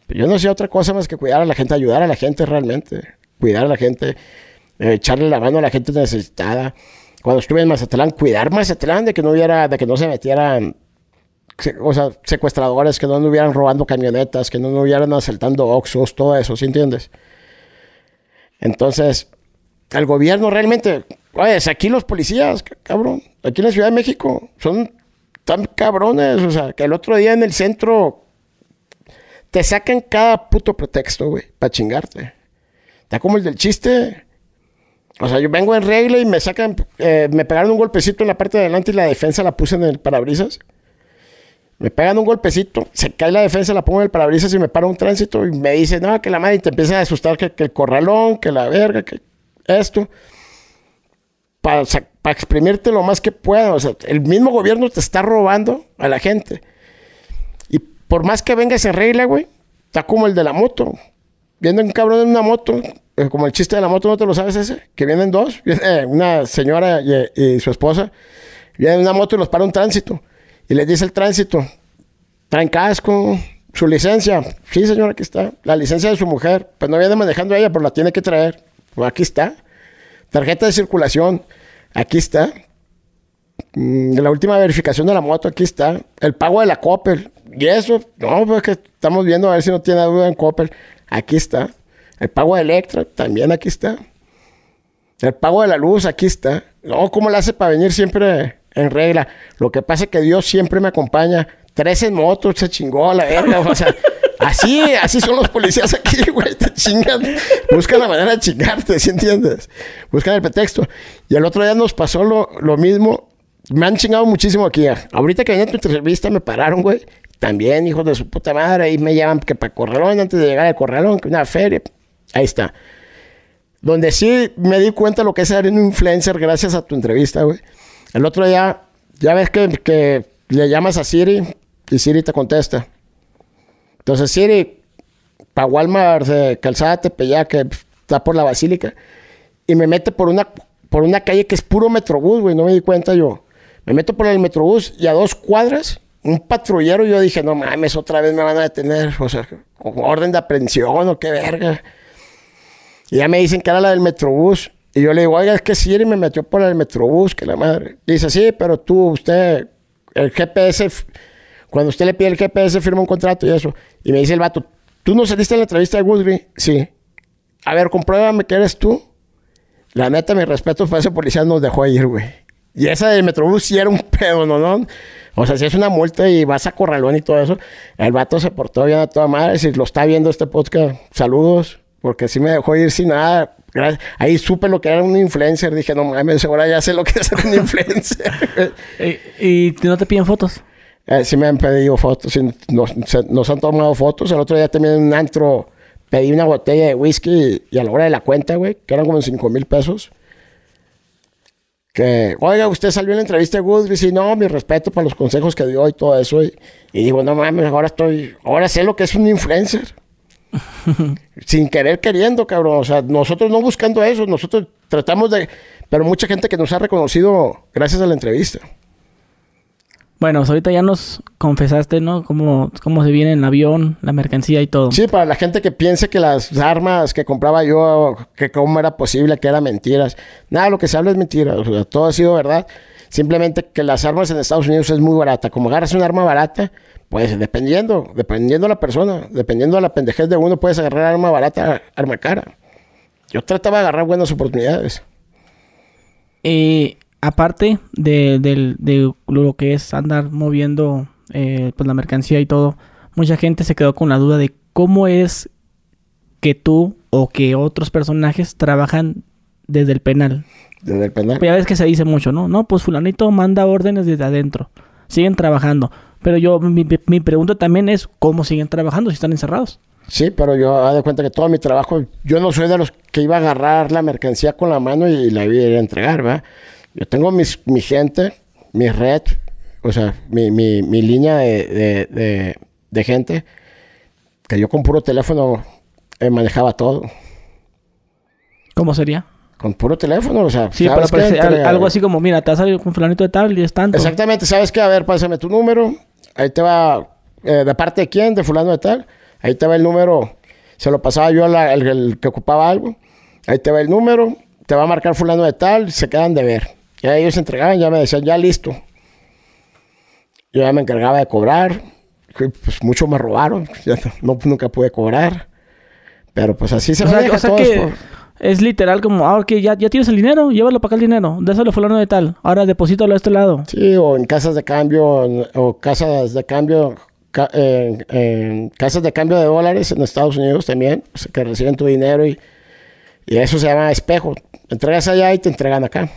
Pero yo no hacía otra cosa más que cuidar a la gente, ayudar a la gente realmente. Cuidar a la gente, eh, echarle la mano a la gente necesitada. Cuando estuve en Mazatlán, cuidar Mazatlán de que no hubiera, de que no se metieran, o sea, secuestradores, que no anduvieran robando camionetas, que no anduvieran asaltando oxos, todo eso, ¿sí entiendes? Entonces, el gobierno realmente, oye, aquí los policías, cabrón, aquí en la Ciudad de México, son tan cabrones, o sea, que el otro día en el centro te sacan cada puto pretexto, güey, para chingarte. Está como el del chiste. O sea, yo vengo en regla y me sacan, eh, me pegaron un golpecito en la parte de adelante y la defensa la puse en el parabrisas. Me pegan un golpecito, se cae la defensa, la pongo en el parabrisas y me para un tránsito y me dice, no, que la madre te empieza a asustar, que, el corralón, que la verga, que esto. Para, para exprimirte lo más que pueda. O sea, el mismo gobierno te está robando a la gente. Y por más que vengas en regla, güey, está como el de la moto. Viendo un cabrón en una moto, eh, como el chiste de la moto, ¿no te lo sabes ese? Que vienen dos, viene una señora y, y su esposa, vienen en una moto y los para un tránsito. Y les dice el tránsito, traen casco, su licencia. Sí, señora, aquí está. La licencia de su mujer. Pues no viene manejando ella, pero la tiene que traer. Pues aquí está. Tarjeta de circulación. Aquí está. Mm, la última verificación de la moto, aquí está. El pago de la Coppel. Y eso, no, pues que estamos viendo a ver si no tiene duda en Coppel. Aquí está. El pago de Electra, también aquí está. El pago de la luz, aquí está. No, ¿cómo le hace para venir siempre en regla. Lo que pasa es que Dios siempre me acompaña. Tres en moto, se chingó a la verga. O sea, así, así son los policías aquí, güey. Te chingan. Buscan la manera de chingarte, ¿sí entiendes? Buscan el pretexto. Y el otro día nos pasó lo, lo mismo. Me han chingado muchísimo aquí. Ahorita que venía tu entrevista me pararon, güey. También, hijos de su puta madre. Ahí me llaman que para Corralón, antes de llegar al Corralón, que una feria. Ahí está. Donde sí me di cuenta lo que es ser un influencer gracias a tu entrevista, güey. El otro día, ya ves que, le llamas a Siri y Siri te contesta. Entonces Siri, para Walmart de Calzada Tepeyac, que está por la Basílica, y me mete por una, por una calle que es puro Metrobús, güey, no me di cuenta yo. Me meto por el Metrobús y a dos cuadras, un patrullero, yo dije, no mames, otra vez me van a detener, o sea, orden de aprehensión o qué verga. Y ya me dicen que era la del Metrobús. Y yo le digo, oiga, es que Siri me metió por el Metrobús, que la madre. dice, sí, pero tú, usted, el GPS, cuando usted le pide el GPS, firma un contrato y eso. Y me dice el vato, ¿tú no saliste en la entrevista de Woodbury? Sí. A ver, compruébame que eres tú. La neta, mi respeto para ese policía nos dejó ir, güey. Y esa del Metrobús sí era un pedo, ¿no? ¿no? O sea, si es una multa y vas a corralón y todo eso, el vato se portó bien a toda madre. Si lo está viendo este podcast, saludos, porque sí me dejó ir sin nada Ahí supe lo que era un influencer. Dije, no mames, ahora ya sé lo que es un influencer. ¿Y, no te piden fotos? Eh, sí me han pedido fotos. nos, han tomado fotos. El otro día también en un antro pedí una botella de whisky y, a la hora de la cuenta, güey, que eran como 5 mil pesos. Que, oiga, usted salió en la entrevista de Woodbridge y no, mi respeto para los consejos que dio y todo eso. Y, y digo, no mames, ahora estoy, ahora sé lo que es un influencer. Sin querer queriendo, cabrón. O sea, nosotros no buscando eso, nosotros tratamos de... Pero mucha gente que nos ha reconocido gracias a la entrevista. Bueno, pues ahorita ya nos confesaste, ¿no? Cómo, cómo se viene el avión, la mercancía y todo. Sí, para la gente que piense que las armas que compraba yo, que cómo era posible, que eran mentiras. Nada, lo que se habla es mentira. O sea, todo ha sido verdad. Simplemente que las armas en Estados Unidos es muy barata. Como agarras un arma barata, pues dependiendo, dependiendo de la persona, dependiendo de la pendejez de uno, puedes agarrar arma barata, arma cara. Yo trataba de agarrar buenas oportunidades. Eh, aparte de, lo que es andar moviendo eh, pues la mercancía y todo, mucha gente se quedó con la duda de cómo es que tú o que otros personajes trabajan desde el penal. Desde el penal. Pues ya ves que se dice mucho, ¿no? No, pues fulanito manda órdenes desde adentro. Siguen trabajando. Pero yo, mi, mi pregunta también es, ¿cómo siguen trabajando si están encerrados? Sí, pero yo hago de cuenta que todo mi trabajo, yo no soy de los que iba a agarrar la mercancía con la mano y la iba a entregar, ¿verdad? Yo tengo mis, mi gente, mi red, o sea, mi, mi, mi línea de, de, de, gente, que yo con puro teléfono eh, manejaba todo. ¿Cómo sería? Con puro teléfono, o sea, sí, pero algo así como, mira, te has salido con fulanito de tal y es tanto. Exactamente, ¿sabes qué? A ver, pásame tu número, ahí te va, eh, ¿de parte de quién? De fulano de tal. Ahí te va el número, se lo pasaba yo al que ocupaba algo. Ahí te va el número, te va a marcar fulano de tal, se quedan de ver. Ya ellos se entregaban, ya me decían, ya listo. Yo ya me encargaba de cobrar, pues mucho me robaron, ya no, nunca pude cobrar. Pero pues así se o sea, o sea que, Es literal como, ah, ok, ya, ya tienes el dinero, llévalo para acá el dinero, déselo fulano de tal, ahora deposítalo a este lado. Sí, o en casas de cambio, en- o casas de cambio, ca- casas de cambio de dólares en Estados Unidos también, sea, que reciben tu dinero y, y eso se llama espejo. Entregas allá y te entregan acá.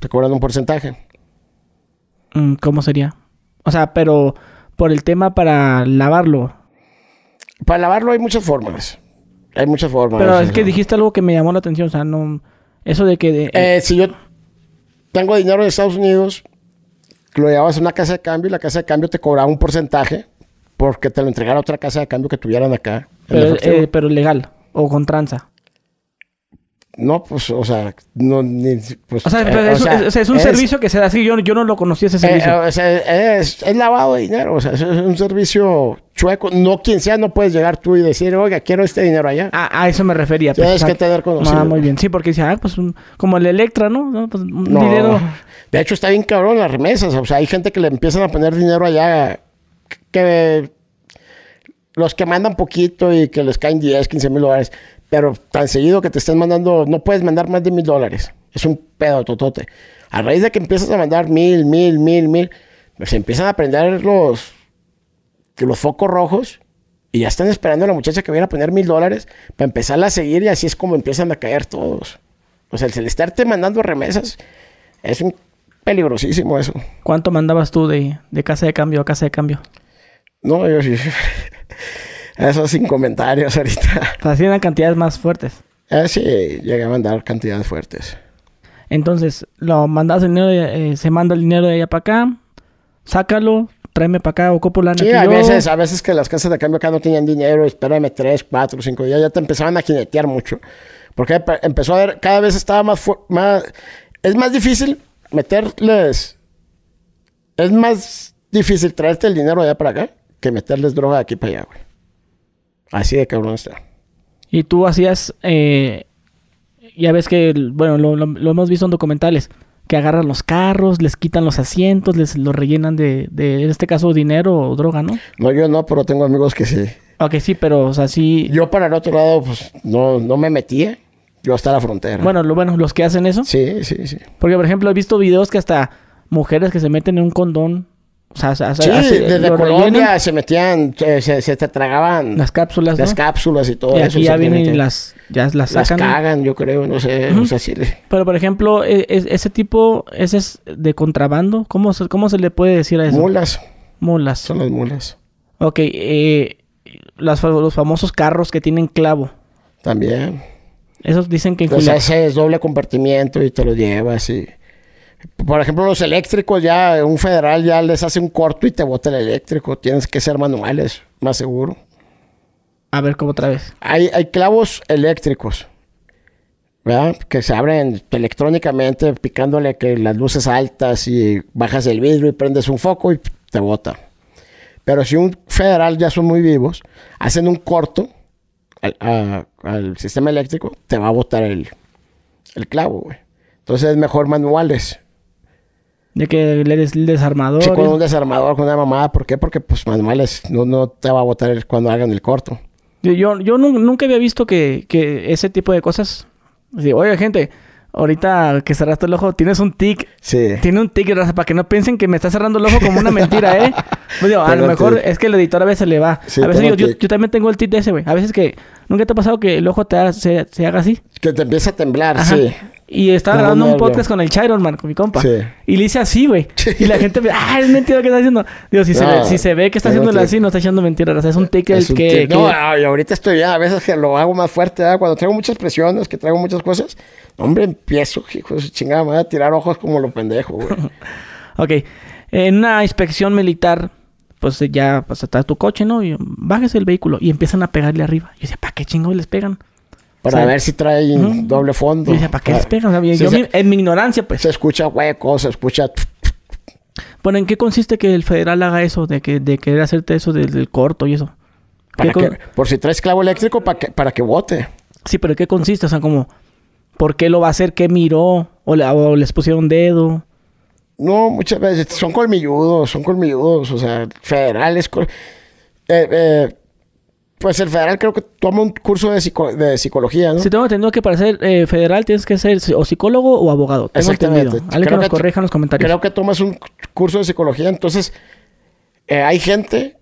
Te cobran un porcentaje. Mm, ¿Cómo sería? O sea, pero por el tema para lavarlo. Para lavarlo hay muchas formas. Hay muchas formas. Pero es que dijiste algo que me llamó la atención, o sea, no... Eso de que... de- Eh, si yo tengo dinero en Estados Unidos, lo llevabas a una casa de cambio y la casa de cambio te cobraba un porcentaje porque te lo entregara a otra casa de cambio que tuvieran acá. pero, eh, pero legal, o con tranza. No, pues, o sea, no, ni, pues, O sea, eh, o es, sea, es- o sea, es un es- servicio que se da así. Yo, yo no lo conocía ese eh, servicio. o sea, es, lavado de dinero, o sea, es, un servicio chueco. No quien sea, no puedes llegar tú y decir, oiga, quiero este dinero allá. a, a eso me refería. Tienes sea, que tener conocido. Ah, muy bien. Sí, porque dice, ah, pues un- como el Electra, ¿no? No, Pues un No. dinero. De hecho, está bien cabrón las remesas. O sea, hay gente que le empiezan a poner dinero allá que los que mandan poquito y que les caen 10, 15 mil dólares. Pero tan seguido que te estén mandando, no puedes mandar más de mil dólares. Es un pedo totote. A raíz de que empiezas a mandar mil, mil, mil, mil, pues empiezan a prender los, los focos rojos y ya están esperando a la muchacha que viene a poner mil dólares para empezarla a seguir y así es como empiezan a caer todos. O sea, el estarte mandando remesas es un peligrosísimo eso. ¿Cuánto mandabas tú de, de casa de cambio a casa de cambio? No, yo sí. Eso sin comentarios ahorita. Eran cantidades más fuertes. Eh, sí, llegué a mandar cantidades fuertes. Entonces, lo mandas el dinero, eh, se manda el dinero de allá para acá, sácalo, tráeme para acá, ocupo lana Sí, que a yo. veces, a veces que las casas de cambio acá no tenían dinero, espérame tres, cuatro, cinco días, ya te empezaban a jinetear mucho. Porque empe- empezó a ver, cada vez estaba más, más, es más difícil meterles, es más difícil traerte el dinero de allá para acá que meterles droga de aquí para allá, güey. Así de cabrón está. Y tú hacías, eh, ya ves que, bueno, lo, lo- lo hemos visto en documentales, que agarran los carros, les quitan los asientos, les los rellenan de, de, en este caso, dinero o droga, ¿no? No, yo no, pero tengo amigos que sí. Ok, sí, pero, o sea, sí... Yo para el otro lado, pues, no, no me metía. Yo hasta la frontera. Bueno, lo bueno, los que hacen eso. Sí, sí, sí. Porque, por ejemplo, he visto videos que hasta mujeres que se meten en un condón, o sea, o sea, Sí, hace- desde lo Colombia rellenan, se metían, se, se, se te tragaban las cápsulas, ¿no? las cápsulas y todo y eso. aquí ya vienen y las, ya las sacan. cagan, yo creo, no sé. O sea, sí. le- Pero, por ejemplo, e- ese tipo, ese es de contrabando. ¿Cómo se, cómo se le puede decir a eso? Mulas, Mulas. son las mulas. Ok, eh, las los famosos carros que tienen clavo. También. Esos dicen que en Entonces haces doble compartimiento y te lo llevas y... Por ejemplo, los eléctricos ya, un federal ya les hace un corto y te bota el eléctrico. Tienes que ser manuales, más seguro. A ver, ¿cómo otra vez? Hay, hay clavos eléctricos, ¿verdad? Que se abren electrónicamente picándole que las luces altas y bajas el vidrio y prendes un foco y te bota. Pero si un federal ya son muy vivos, hacen un corto al, a- al sistema eléctrico, te va a botar el, el clavo, güey. Entonces es mejor manuales. De que le des el desarmador. Sí, con un desarmador, con una mamada. ¿Por qué? Porque pues manuales no, no te va a botar cuando hagan el corto. Yo, yo, yo nu- nunca había visto que, que ese tipo de cosas. Así, Oye, gente, ahorita que cerraste el ojo, tienes un tic. Sí. Tiene un tic, raza, para que no piensen que me está cerrando el ojo como una mentira, ¿eh? Pues digo, a lo mejor es que el editor a veces le va. Sí, a veces digo, yo, yo también tengo el tic de ese, güey. A veces que... ¿Nunca te ha pasado que el ojo te haga- se, se haga así? Que te empieza a temblar, Ajá. sí. Y estaba Como grabando un podcast con el Chiron, man, con mi compa. Sí. Y le hice así, güey. Y la gente me... ¡Ah, es mentira que está haciendo! Digo, si, se, ve, si se ve que está tic. así, no está echando mentiras. raza. Es un tic Es el que... tic. que- No, ay, ahorita estoy ya, a veces que lo hago más fuerte, ¿verdad? cuando traigo muchas presiones, que traigo muchas cosas, hombre, empiezo, hijo de su chingada, me voy a tirar ojos como lo pendejo, güey. Ok. En una inspección militar, pues ya pues, está tu coche, ¿no? Y bájese el vehículo y empiezan a pegarle arriba. Yo decía, ¿para qué chingados les pegan? Para O sea, ver si trae Ujú. doble fondo. Yo decía, ¿para qué les Ah, pegan? O sea, sí, yo se, mi- en mi ignorancia, pues. se escucha hueco, se escucha... Bueno, ¿en qué consiste que el federal haga eso? De que de querer hacerte eso del, del corto y eso. Para ¿Qué que, con- por si traes clavo eléctrico, para que, para que bote. Sí, pero ¿qué consiste? O sea, como... ¿Por qué lo va a hacer? ¿Qué miró? ¿O, le- o les pusieron dedo? No, muchas veces son colmilludos, son colmilludos, o sea, federales. col- eh, eh, Pues el federal creo que toma un curso de, psico- de psicología, ¿no? Si tengo entendido que para ser eh, federal tienes que ser o psicólogo o abogado. Tengo Exactamente. entendido. Alguien que Creo nos que- corrija en los comentarios. Creo que tomas un curso de psicología, entonces hay gente,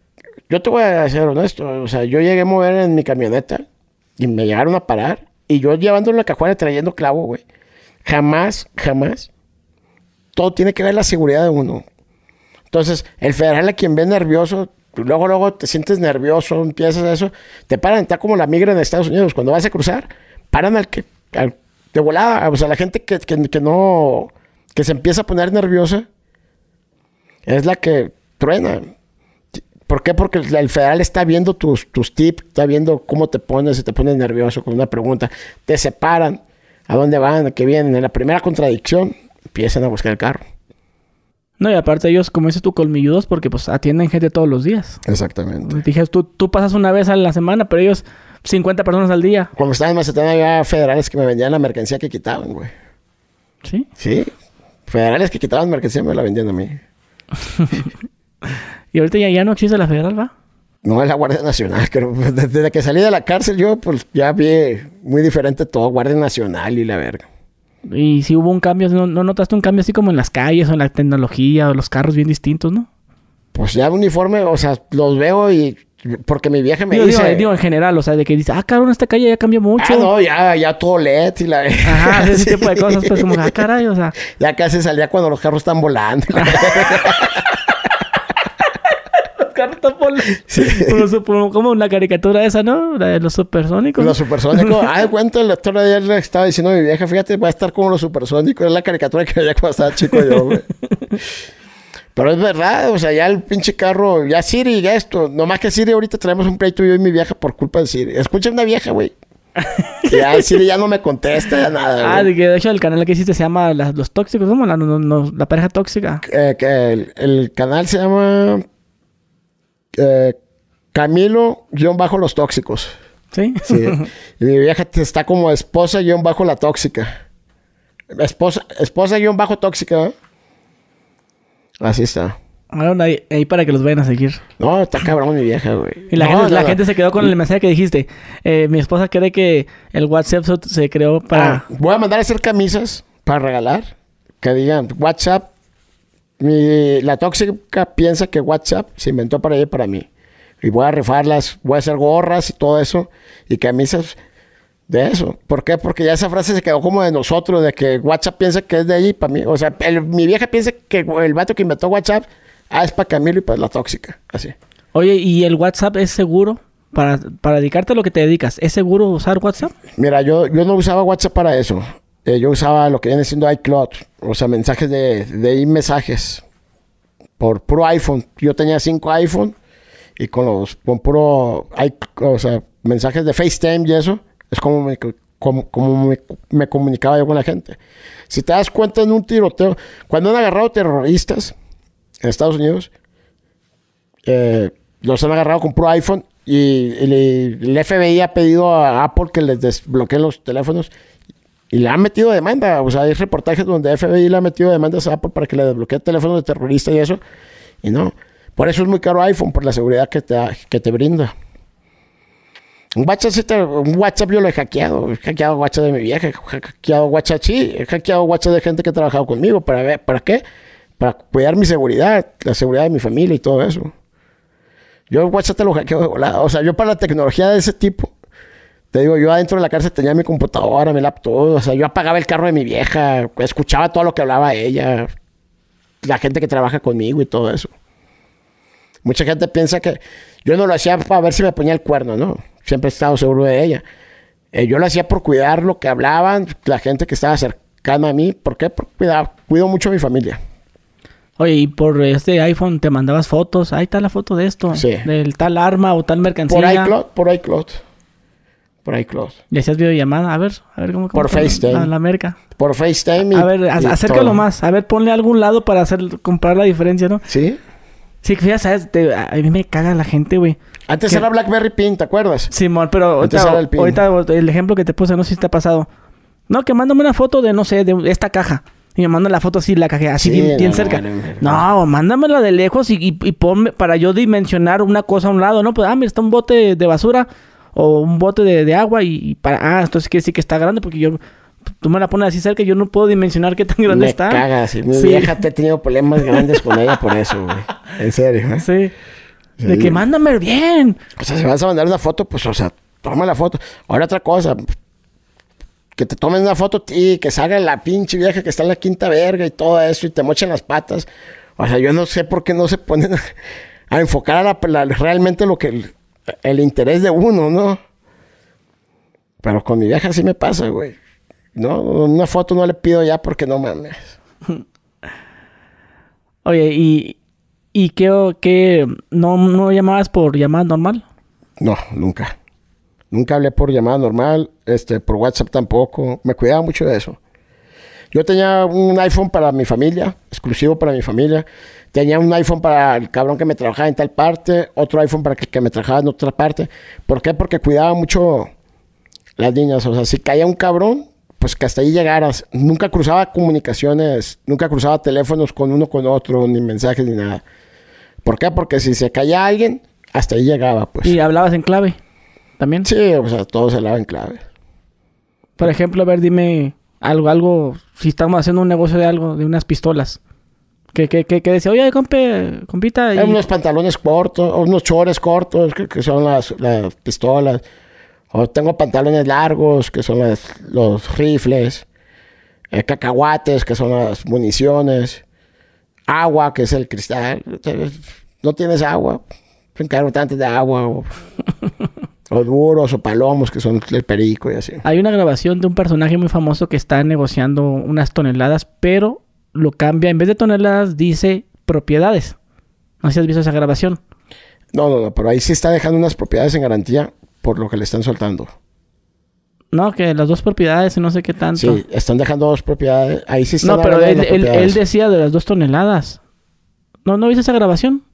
yo te voy a ser honesto, o sea, yo llegué a mover en mi camioneta y me llegaron a parar y yo llevando la cajuela y trayendo clavo, güey. Jamás, jamás. Todo tiene que ver la seguridad de uno. Entonces, el federal a quien ve nervioso, luego, luego te sientes nervioso, empiezas eso, te paran, está como la migra en Estados Unidos. Cuando vas a cruzar, paran al que, al- de volada, o sea, la gente que, que, no, que se empieza a poner nerviosa, es la que truena. ¿Por qué? Porque el federal está viendo tus, tus tips, está viendo cómo te pones, si te pones nervioso con una pregunta. Te separan. ¿A dónde van? ¿A qué vienen? En la primera contradicción, empiezan a buscar el carro. No, y aparte ellos, como dices tú, colmilludos porque pues atienden gente todos los días. Exactamente. Dije, tú, tú pasas una vez a la semana, pero ellos 50 personas al día. Cuando estaba en Mazatlán había federales que me vendían la mercancía que quitaban, güey. ¿Sí? Sí. Federales que quitaban mercancía me la vendían a mí. Y ahorita ya, ya no existe la federal, ¿va? No es la Guardia Nacional, creo. Desde que salí de la cárcel yo, pues ya vi muy diferente todo. Guardia Nacional y la verga. Y si hubo un cambio, ¿no, no notaste un cambio así como en las calles o en la tecnología o los carros bien distintos, no? Pues ya uniforme, o sea, los veo y... Porque mi vieja me Digo, dice... digo, digo en general, o sea, de que dice, ah, cabrón, esta calle ya cambió mucho. Ah, no, ya, ya todo LED y la... Ajá, ese Sí. tipo de cosas, pues como, ah, caray, o sea. Ya casi salía cuando los carros están volando. la- están por... como, como- caricatura esa, ¿no? La de los supersónicos. los supersónicos. Ah, cuenta, el lector de ayer le estaba diciendo a mi vieja, fíjate, va a estar como los supersónicos. Es la caricatura que veía cuando estaba chico yo, güey. Pero es verdad, o sea, ya el pinche carro, ya Siri, ya esto. Nomás que Siri ahorita traemos un pleito yo y mi vieja por culpa de Siri. Escucha una vieja, güey. Que ya Siri ya no me contesta, ya nada, Ah, de que de hecho el canal que hiciste se llama la- Los Tóxicos, ¿cómo? La, no- no- la pareja tóxica. Eh, que el, el canal se llama eh, Camilo-Los Tóxicos. ¿Sí? Sí. y mi vieja está como esposa-bajo la tóxica. Esposa, esposa-bajo tóxica. ¿eh? Así está. Bueno, ahí, ahí para que los vayan a seguir. No, está cabrón mi vieja, güey. Y la, No, gente, no, la no. gente se quedó con el mensaje que dijiste. Eh, mi esposa cree que el WhatsApp se- se creó para... Ah, voy a mandar a hacer camisas para regalar. Que digan, WhatsApp. Mi, la tóxica piensa que WhatsApp se inventó para ella y para mí. Y voy a rifarlas, voy a hacer gorras y todo eso. Y camisas de eso. ¿Por qué? Porque ya esa frase se quedó como de nosotros, de que WhatsApp piensa que es de y para mí. O sea, el- mi vieja piensa que el vato que inventó WhatsApp ah, es para Camilo y para la tóxica. Así. Oye, ¿y el WhatsApp es seguro? Para, para dedicarte a lo que te dedicas, ¿es seguro usar WhatsApp? Mira, yo, yo no usaba WhatsApp para eso. Eh, yo usaba lo que viene siendo iCloud. O sea, mensajes de, de mensajes Por puro iPhone. Yo tenía cinco iPhone. Y con los... Con puro... O sea, mensajes de FaceTime y eso. Es como me, como, como me, comunicaba yo con la gente. Si te das cuenta en un tiroteo... Cuando han agarrado terroristas en Estados Unidos... eh, los han agarrado con puro iPhone y, y el FBI ha pedido a Apple que les desbloqueen los teléfonos y le han metido demanda. O sea, hay reportajes donde FBI le ha metido demandas a Apple para que le desbloquee teléfonos de terroristas y eso. Y no. Por eso es muy caro iPhone, por la seguridad que te, que te brinda. Un WhatsApp, sí te- un WhatsApp yo lo he hackeado. He hackeado WhatsApp de mi vieja. He hackeado WhatsApp, sí. He hackeado WhatsApp de gente que ha trabajado conmigo. ¿Para, ¿Para qué? Para cuidar mi seguridad, la seguridad de mi familia y todo eso. Yo WhatsApp te lo hackeo de volada. O sea, yo para la tecnología de ese tipo, te digo, yo adentro de la cárcel tenía mi computadora, mi laptop, o sea, yo apagaba el carro de mi vieja, escuchaba todo lo que hablaba ella, la gente que trabaja conmigo y todo eso. Mucha gente piensa que yo no lo hacía para ver si me ponía el cuerno, ¿no? Siempre he estado seguro de ella. Eh, yo lo hacía por cuidar lo que hablaban, la gente que estaba cercana a mí. ¿Por qué? Porque cuido mucho a mi familia. Oye, y por este iPhone te mandabas fotos. Ahí está la foto de esto. Sí. Del tal arma o tal mercancía. Por iCloud, por iCloud. Por iCloud. Y hacías videollamada. A ver, a ver cómo... Por cómo- FaceTime. La, la merca. Por FaceTime. y- A ver, a- y acércalo todo. más. A ver, ponle a algún lado para hacer comprar la diferencia, ¿no? ¿Sí? Sí, que fíjate, ¿sabes? Te- a mí me caga la gente, güey. Antes era BlackBerry Pin, ¿te acuerdas? Simón, pero Antes ahorita, era el pin. ahorita el ejemplo que te puse, no sé si te ha pasado. No, que mándame una foto de, no sé, de esta caja. Y me manda la foto así, la cajea, así Sí, bien, bien no, cerca. no, no, No, mándamela de lejos y, y, y ponme para yo dimensionar una cosa a un lado, ¿no? Pues, ah, mira, está un bote de basura o un bote de, de agua y, y para... Ah, entonces quiere decir que está grande porque yo... Tú me la pones así cerca yo no puedo dimensionar qué tan grande Me está. cagas. Y mi Sí. vieja te he tenido problemas grandes con ella por eso, güey. En serio. ¿eh? Sí. De que mándame bien. O sea, si vas a mandar una foto, pues, o sea, toma la foto. Ahora otra cosa. Que te tomen una foto y que salga la pinche vieja que está en la quinta verga y todo eso y te mochen las patas. O sea, yo no sé por qué no se ponen a, a enfocar a la, la- realmente lo que... El, interés de uno, ¿no? Pero con mi vieja sí me pasa, güey. No, una foto no le pido ya porque no mames. Oye, ¿y, y qué, qué no, no llamabas por llamada normal? No, nunca. Nunca hablé por llamada normal, este, por WhatsApp tampoco. Me cuidaba mucho de eso. Yo tenía un iPhone para mi familia, exclusivo para mi familia. Tenía un iPhone para el cabrón que me trabajaba en tal parte, otro iPhone para el que me trabajaba en otra parte. ¿Por qué? Porque cuidaba mucho las niñas. O sea, si caía un cabrón, pues que hasta ahí llegaras. Nunca cruzaba comunicaciones, nunca cruzaba teléfonos con uno con otro, ni mensajes ni nada. ¿Por qué? Porque si se caía alguien, hasta ahí llegaba, pues. Y hablabas en clave también. Sí, o sea, todo se lava en clave. Por ejemplo, a ver, dime algo, algo, si estamos haciendo un negocio de algo, de unas pistolas. Que, que, que, que decía, oye, compe, compita. y- Hay unos pantalones cortos, o unos chores cortos, que, que son las, las pistolas. O tengo pantalones largos, que son las, los rifles. Eh, cacahuates, que son las municiones. Agua, que es el cristal. No tienes agua, encargo tanto de agua. O, duros, o palomos, que son el perico y así. Hay una grabación de un personaje muy famoso que está negociando unas toneladas, pero lo cambia, en vez de toneladas, dice propiedades. No sé si has visto esa grabación. No, no, no, pero ahí sí está dejando unas propiedades en garantía por lo que le están soltando. No, que las dos propiedades y no sé qué tanto. Sí, están dejando dos propiedades. Ahí sí están no, pero de él, él- él decía de las dos toneladas. ¿No, ¿No viste esa grabación?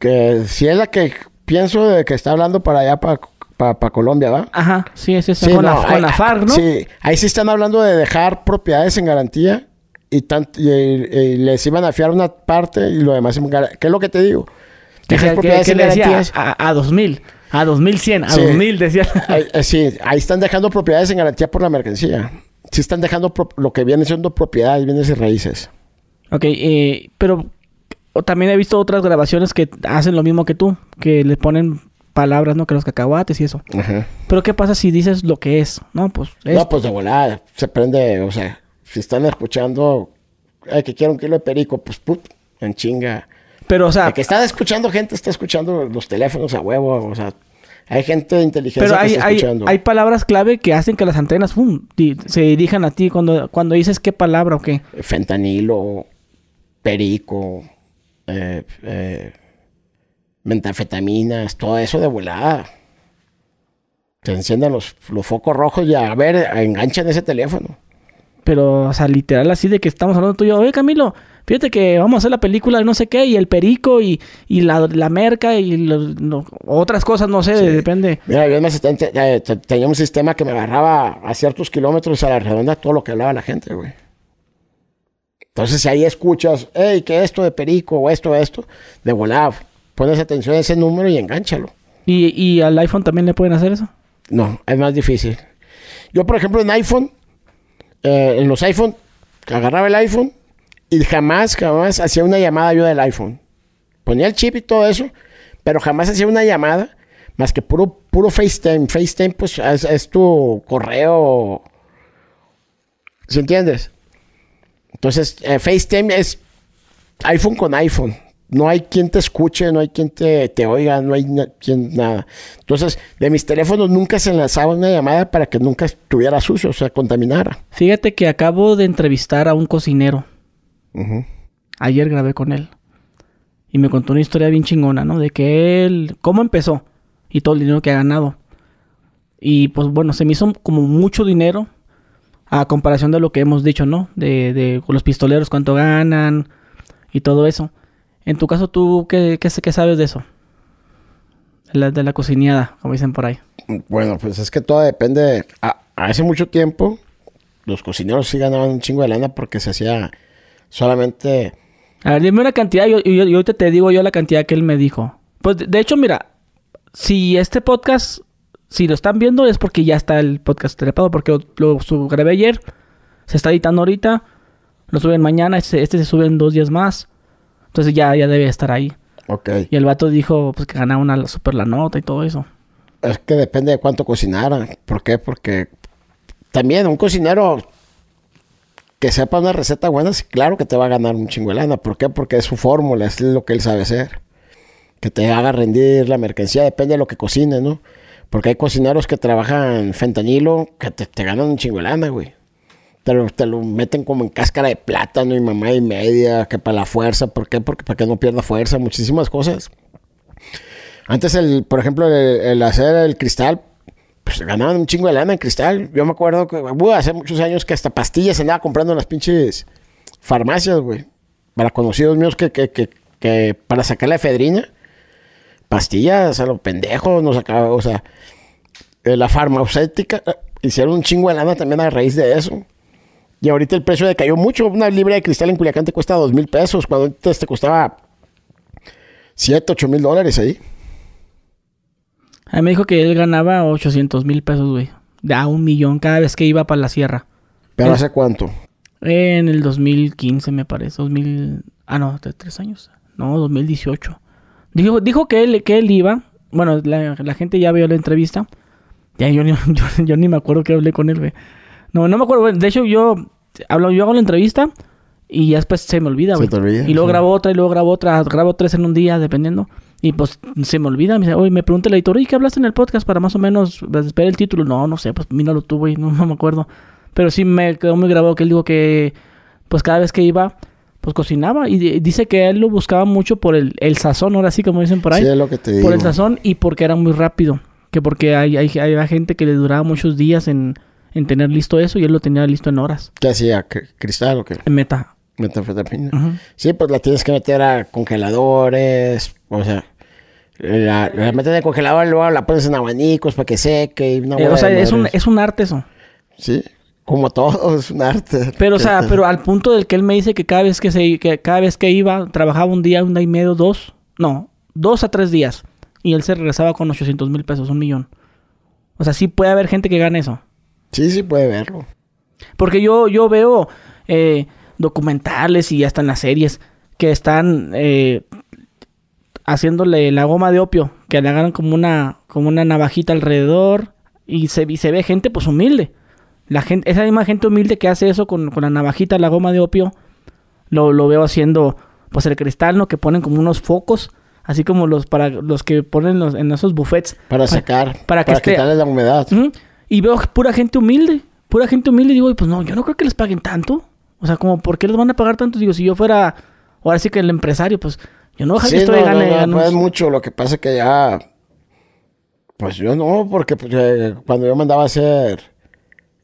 Que si es la que pienso de que está hablando para allá, para, para, Colombia, ¿va? Ajá, sí, es esa. Sí, con, no, la, con la FARC, ¿no? Sí, ahí sí están hablando de dejar propiedades en garantía y, tant- y, y les iban a fiar una parte y lo demás en garantía. ¿Qué es lo que te digo? Que, Dejas que- propiedades que en le decía garantías. a, a 2000, a 2100, a Sí. 2000 decía. Ahí- eh, sí, ahí están dejando propiedades en garantía por la mercancía. Sí están dejando lo que viene siendo propiedades, bienes y raíces. ok, eh, pero también he visto otras grabaciones que hacen lo mismo que tú, que le ponen palabras, ¿no? Que los cacahuates y eso. Ajá. Pero ¿qué pasa si dices lo que es? No, pues es... No, pues de volada, se prende, o sea, si están escuchando, ay, que quiero un kilo de perico, pues put, en chinga. pero, o sea, El que está escuchando gente, está escuchando los teléfonos a huevo, o sea, hay gente pero que hay, está hay, escuchando. hay palabras clave que hacen que las antenas se dirijan a ti cuando, cuando dices qué palabra o qué. Fentanilo, perico, eh, eh, metafetaminas, todo eso de volada. Se enciendan los, los focos rojos y a ver, enganchan ese teléfono. Pero, o sea, literal así de que estamos hablando tú y yo. Oye, Camilo, fíjate que vamos a hacer la película de no sé qué y el perico y, y la, la merca y los- no- otras cosas, no sé, depende. Mira, yo te- tenía un sistema que me agarraba a ciertos kilómetros a la redonda todo lo que hablaba la gente, güey. Entonces, si ahí escuchas, hey, que esto de perico o esto, esto, de volada, pones atención a ese número y engánchalo. ¿Y, y al iPhone también le pueden hacer eso? No, es más difícil. Yo, por ejemplo, en iPhone, eh, en los iPhone, agarraba el iPhone y jamás, jamás hacía una llamada yo del iPhone. Ponía el chip y todo eso, pero jamás hacía una llamada más que puro, puro FaceTime. FaceTime, pues, es, es tu correo. ¿Sí entiendes? Entonces, eh, FaceTime es iPhone con iPhone. No hay quien te escuche, no hay quien te, te oiga, no hay na- quien nada. Entonces, de mis teléfonos nunca se enlazaba una llamada para que nunca estuviera sucio, o sea, contaminara. Fíjate que acabo de entrevistar a un cocinero. Ayer grabé con él. Y me contó una historia bien chingona, ¿no? De que él, cómo empezó y todo el dinero que ha ganado. Y pues bueno, se me hizo como mucho dinero a comparación de lo que hemos dicho, ¿no? De, de los pistoleros, cuánto ganan y todo eso. En tu caso, ¿tú qué, qué, qué sabes de eso? De la, de la cocineada, como dicen por ahí. Bueno, pues es que todo depende. a- hace mucho tiempo, los cocineros sí ganaban un chingo de lana porque se hacía solamente... A ver, dime una cantidad yo, yo- yo ahorita te digo yo la cantidad que él me dijo. Pues de- de hecho, mira, si este podcast, si lo están viendo es porque ya está el podcast trepado, porque lo, lo grabé ayer, se está editando ahorita, lo suben mañana, este, este se sube en dos días más. Entonces ya, ya debe estar ahí. Ok. Y el vato dijo pues que ganaba una super la nota y todo eso. Es que depende de cuánto cocinara. ¿Por qué? Porque también un cocinero que sepa una receta buena, sí, claro que te va a ganar un chingo de lana. ¿Por qué? Porque es su fórmula, es lo que él sabe hacer. Que te haga rendir la mercancía, depende de lo que cocine, ¿no? Porque hay cocineros que trabajan fentanilo que te, te ganan un chingo de lana, güey. Te lo, te lo meten como en cáscara de plátano y mamá y media, que para la fuerza. ¿Por qué? Porque para que no pierda fuerza, muchísimas cosas. Antes, el, por ejemplo, el, hacer el cristal, pues ganaban un chingo de lana en cristal. Yo me acuerdo que uh, hace muchos años que hasta pastillas se andaba comprando en las pinches farmacias, güey. Para conocidos míos que, que, que, que para sacar la efedrina, pastillas a los pendejos nos sacaba, o sea, eh, la farmacéutica eh, hicieron un chingo de lana también a raíz de eso. Y ahorita el precio decayó mucho. Una libra de cristal en Culiacán te cuesta dos mil pesos, cuando antes te costaba 7, 8 mil dólares ahí. A mí me dijo que él ganaba 800 mil pesos, güey. Da un millón cada vez que iba para la sierra. Pero hace cuánto? En el 2015, me parece. 2000... Ah, no, tres años. No, 2018. Dijo, dijo que, él, que él iba. Bueno, la, la gente ya vio la entrevista. Ya yo, ni- yo, yo ni me acuerdo que hablé con él, güey. No, no me acuerdo. güey. De hecho, yo, hablo, yo hago la entrevista y ya después se me olvida, Se güey. te olvida, Y luego sí. grabo otra y luego grabo otra. Grabo tres en un día, dependiendo. Y pues se me olvida. Me dice, oye, me pregunta el editor, ¿y qué hablaste en el podcast para más o menos pues, esperar el título? No, no sé, pues míralo tú, güey. No, no me acuerdo. Pero sí me quedó muy grabado que él dijo que, pues cada vez que iba, pues cocinaba. Y di- dice que él lo buscaba mucho por el, el sazón, ahora sí, como dicen por ahí. Sí, es lo que te digo. por el sazón y porque era muy rápido. Que porque hay, hay, hay gente que le duraba muchos días en, en tener listo eso y él lo tenía listo en horas. ¿Qué hacía? ¿Cr- ¿Cristal o qué? En meta. Metanfetamina. Ujú. Sí, pues la tienes que meter a congeladores, o sea, la, la metes en el congelador y luego la pones en abanicos para que seque y una Eh, o sea, es un, es un arte eso. Sí, como todo, es un arte. Pero, o sea, pero al punto del que él me dice que cada vez que se, que cada vez que iba, trabajaba un día, un día y medio, dos, no, dos a tres días. Y él se regresaba con 800 mil pesos, un millón. O sea, sí puede haber gente que gane eso. Sí, sí puede verlo. Porque yo, yo veo eh, documentales y hasta en las series que están eh, haciéndole la goma de opio, que le hagan como una, como una navajita alrededor y se, y se ve gente pues humilde. La gente, esa misma gente humilde que hace eso con, con la navajita, la goma de opio, lo, lo veo haciendo pues el cristal, ¿no? Que ponen como unos focos, así como los para los que ponen los, en esos buffets. Para sacar, para para, que esté- quitarle la humedad. Ujú. Y veo pura gente humilde, pura gente humilde. Y digo, pues no, yo no creo que les paguen tanto. O sea, como, ¿por qué les van a pagar tanto? Digo, si yo fuera, ahora sí que el empresario, pues yo no dejaría Sí, esto no, de gane. no, es mucho. Lo que pasa es que ya... Pues yo no, porque pues, eh, cuando yo mandaba a hacer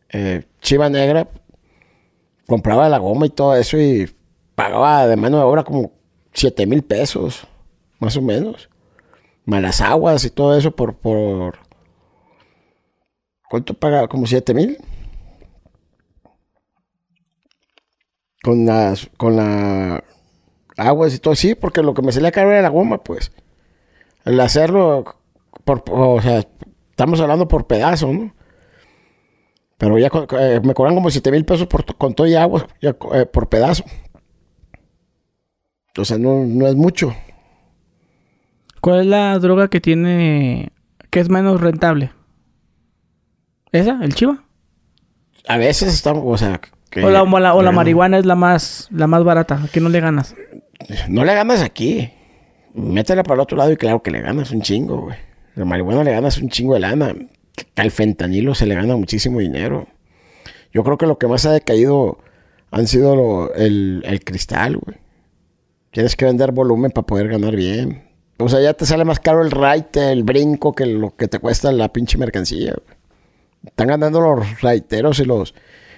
eh, chiva negra, compraba la goma y todo eso y pagaba de mano de obra como 7 mil pesos, más o menos. Más las aguas y todo eso por... por ¿Cuánto pagaba? ¿Como 7 mil? Con las... Con la aguas y todo, sí, porque lo que me salía caro era la goma, pues. El hacerlo, por, o sea, estamos hablando por pedazo, ¿no? Pero ya eh, me cobran como 7 mil pesos con todo y agua, eh, por pedazo. O sea, no, no es mucho. ¿Cuál es la droga que tiene, que es menos rentable? ¿Esa? ¿El chiva? A veces estamos, o sea... que- o la, o la, o la bueno, marihuana es la más, la más barata. ¿A qué no le ganas? No le ganas aquí. Métela para el otro lado y claro que le ganas un chingo, güey. La marihuana le ganas un chingo de lana. Al fentanilo se le gana muchísimo dinero. Yo creo que lo que más ha decaído han sido lo- el, el cristal, güey. Tienes que vender volumen para poder ganar bien. O sea, ya te sale más caro el raite, el brinco, que lo que te cuesta la pinche mercancía. güey. Están ganando los raiteros y los,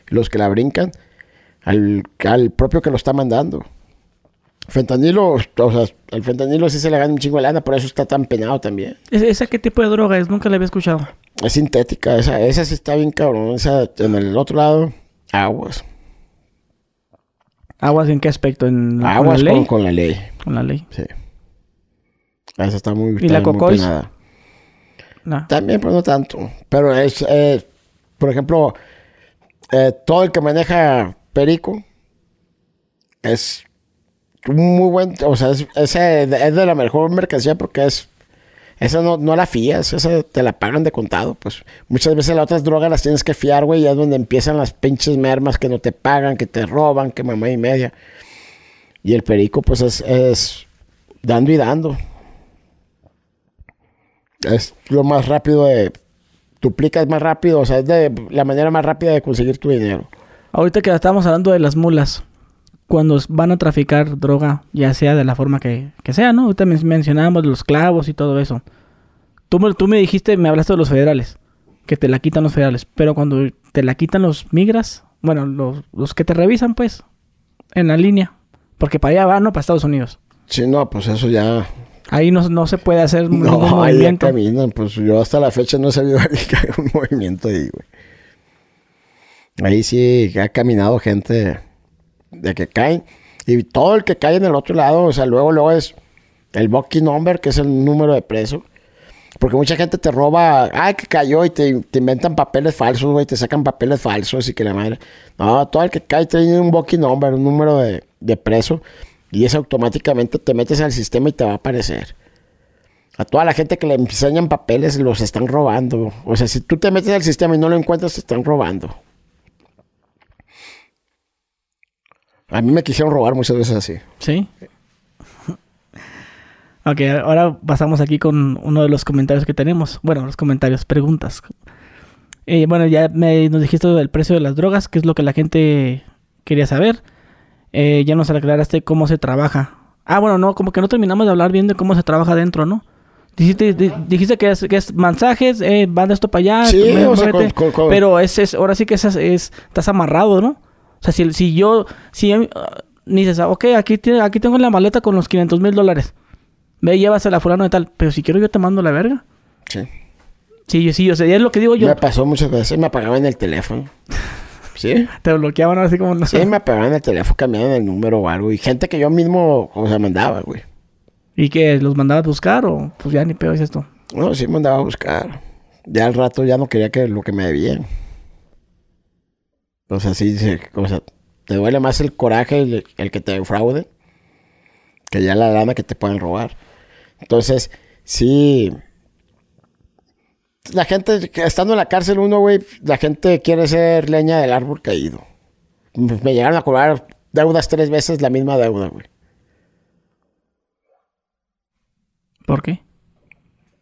los que la brincan al, al propio que lo está mandando. Fentanilo, o sea, el fentanilo sí se le gana un chingo de lana, por eso está tan penado también. ¿Es- ¿Esa qué tipo de droga es? Nunca la había escuchado. Es sintética, esa, esa sí está bien cabrón. Esa en el otro lado, Aguas. ¿Aguas en qué aspecto? ¿En la, Aguas con la ley? con, con la ley. Con la ley. Sí. Esa está muy, ¿Y la está muy cocois? penada. No. También, pero no tanto. Pero es, por ejemplo, eh, todo el que maneja perico es muy buen, o sea, es, es de la mejor mercancía porque es, esa no, no la fías, esa te la pagan de contado, pues. Muchas veces las otras drogas las tienes que fiar, güey, y es donde empiezan las pinches mermas que no te pagan, que te roban, que mamá y media. Y el perico, pues, es, es dando y dando. Es lo más rápido de... Duplicas más rápido, o sea, es de la manera más rápida de conseguir tu dinero. Ahorita que estábamos hablando de las mulas, cuando van a traficar droga, ya sea de la forma que, que sea, ¿no? Ahorita men- mencionábamos los clavos y todo eso. Tú me, tú me dijiste, me hablaste de los federales, que te la quitan los federales, pero cuando te la quitan los migras, bueno, los, los que te revisan, pues, en la línea, porque para allá van, ¿no? Para Estados Unidos. Sí, no, pues eso ya... Ahí no, no se puede hacer ningún No, ya movimiento. caminan. Pues yo hasta la fecha no he sabido que hay un movimiento ahí, güey. Ahí sí ha caminado gente de que caen. Y todo el que cae en el otro lado, o sea, luego, luego es el booking number, que es el número de preso. Porque mucha gente te roba, ay, que cayó y te, te inventan papeles falsos, güey, te sacan papeles falsos y que la madre. No, todo el que cae tiene un booking number, un número de, de preso. Y eso automáticamente te metes al sistema y te va a aparecer. A toda la gente que le enseñan papeles los están robando. O sea, si tú te metes al sistema y no lo encuentras, te están robando. A mí me quisieron robar muchas veces así. Sí. ok, ahora pasamos aquí con uno de los comentarios que tenemos. Bueno, los comentarios, preguntas. Eh, bueno, ya me, nos dijiste del precio de las drogas, que es lo que la gente quería saber. Eh, ya nos aclaraste cómo se trabaja. Ah, bueno, no, como que no terminamos de hablar bien de cómo se trabaja adentro, ¿no? Dijiste, di- dijiste que, es, que es mensajes, eh, van de esto para allá, Sí, o sea, muévete. con- con- con- pero es, es, ahora sí que es, es- estás amarrado, ¿no? O sea, si, si yo, si ah, dices, ah, ok, aquí, tiene, aquí tengo la maleta con los 500 mil dólares, ve, llévasela a fulano de tal, pero si quiero yo te mando la verga. Sí. Sí, yo- sí, o sea, ya es lo que digo yo, Me pasó muchas veces, me apagaban el teléfono. ¿Sí? te bloqueaban así como, no Sí, me apagaban el teléfono, cambiaban el número o algo. Y gente que yo mismo, o sea, mandaba, güey. ¿Y que los mandabas a buscar o pues ya ni peor es esto? No, sí mandaba a buscar. Ya al rato ya no quería que lo que me debían. O sea, sí, sí, o sea, te duele más el coraje el, el que te defraude que ya la lana que te pueden robar. Entonces, sí. La gente, estando en la cárcel uno, güey, la gente quiere ser leña del árbol caído. Me llegaron a cobrar deudas tres veces la misma deuda, güey. ¿Por qué?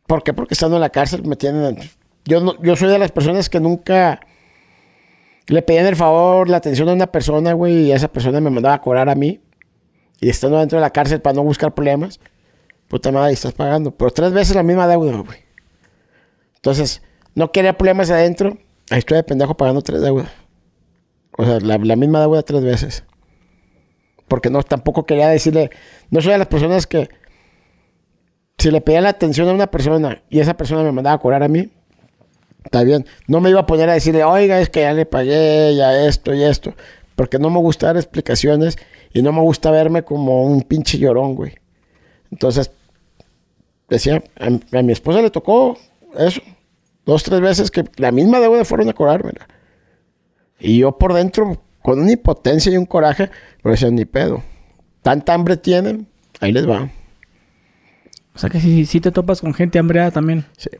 ¿Por qué? Porque estando en la cárcel me tienen... Yo, no- yo soy de las personas que nunca le pedían el favor, la atención a una persona, güey, y esa persona me mandaba a cobrar a mí. Y estando dentro de la cárcel para no buscar problemas, puta madre, estás pagando. Pero tres veces la misma deuda, güey. Entonces, no quería problemas adentro, ahí estoy de pendejo pagando tres deudas. O sea, la, misma deuda tres veces. Porque no, tampoco quería decirle... No soy de las personas que si le pedía la atención a una persona y esa persona me mandaba a cobrar a mí, está bien. No me iba a poner a decirle, oiga, es que ya le pagué, ya esto y esto. Porque no me gusta dar explicaciones y no me gusta verme como un pinche llorón, güey. Entonces, decía, a mi esposa le tocó eso. Dos, tres veces que la misma deuda fueron a cobrármela. Y yo por dentro, con una impotencia y un coraje, pero decía, ni pedo. Tanta hambre tienen, ahí les va. O sea que si, si te topas con gente hambreada también. Sí.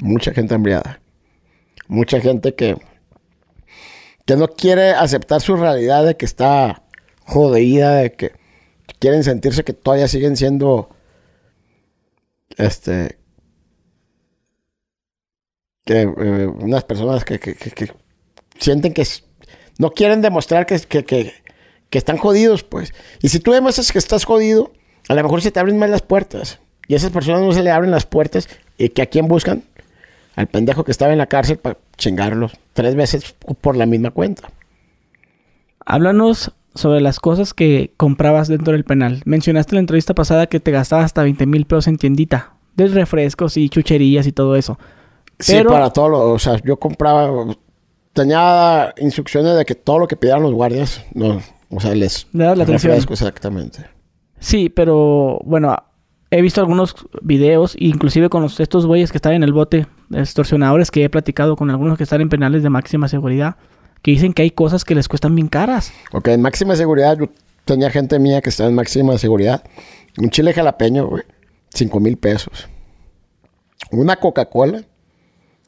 Mucha gente hambriada. Mucha gente que, que no quiere aceptar su realidad de que está jodida, de que quieren sentirse que todavía siguen siendo este que eh, unas personas que, que- que- sienten que no quieren demostrar que, están jodidos, pues. Y si tú demuestras que estás jodido, a lo mejor se te abren más las puertas. Y a esas personas no se le abren las puertas. ¿Y que a quién buscan? Al pendejo que estaba en la cárcel para chingarlos tres veces por la misma cuenta. Háblanos sobre las cosas que comprabas dentro del penal. Mencionaste en la entrevista pasada que te gastabas hasta 20 mil pesos en tiendita. De refrescos y chucherías y todo eso. Sí, Pero- para todo lo... O sea, yo compraba tenía instrucciones de que todo lo que pidieran los guardias, no, o sea, les Le das la atención. exactamente. Sí, pero bueno, he visto algunos videos, inclusive con los, estos güeyes que están en el bote, extorsionadores, que he platicado con algunos que están en penales de máxima seguridad, que dicen que hay cosas que les cuestan bien caras. Ok, en máxima seguridad, yo tenía gente mía que estaba en máxima seguridad. Un chile jalapeño, güey, 5 mil pesos. Una Coca-Cola,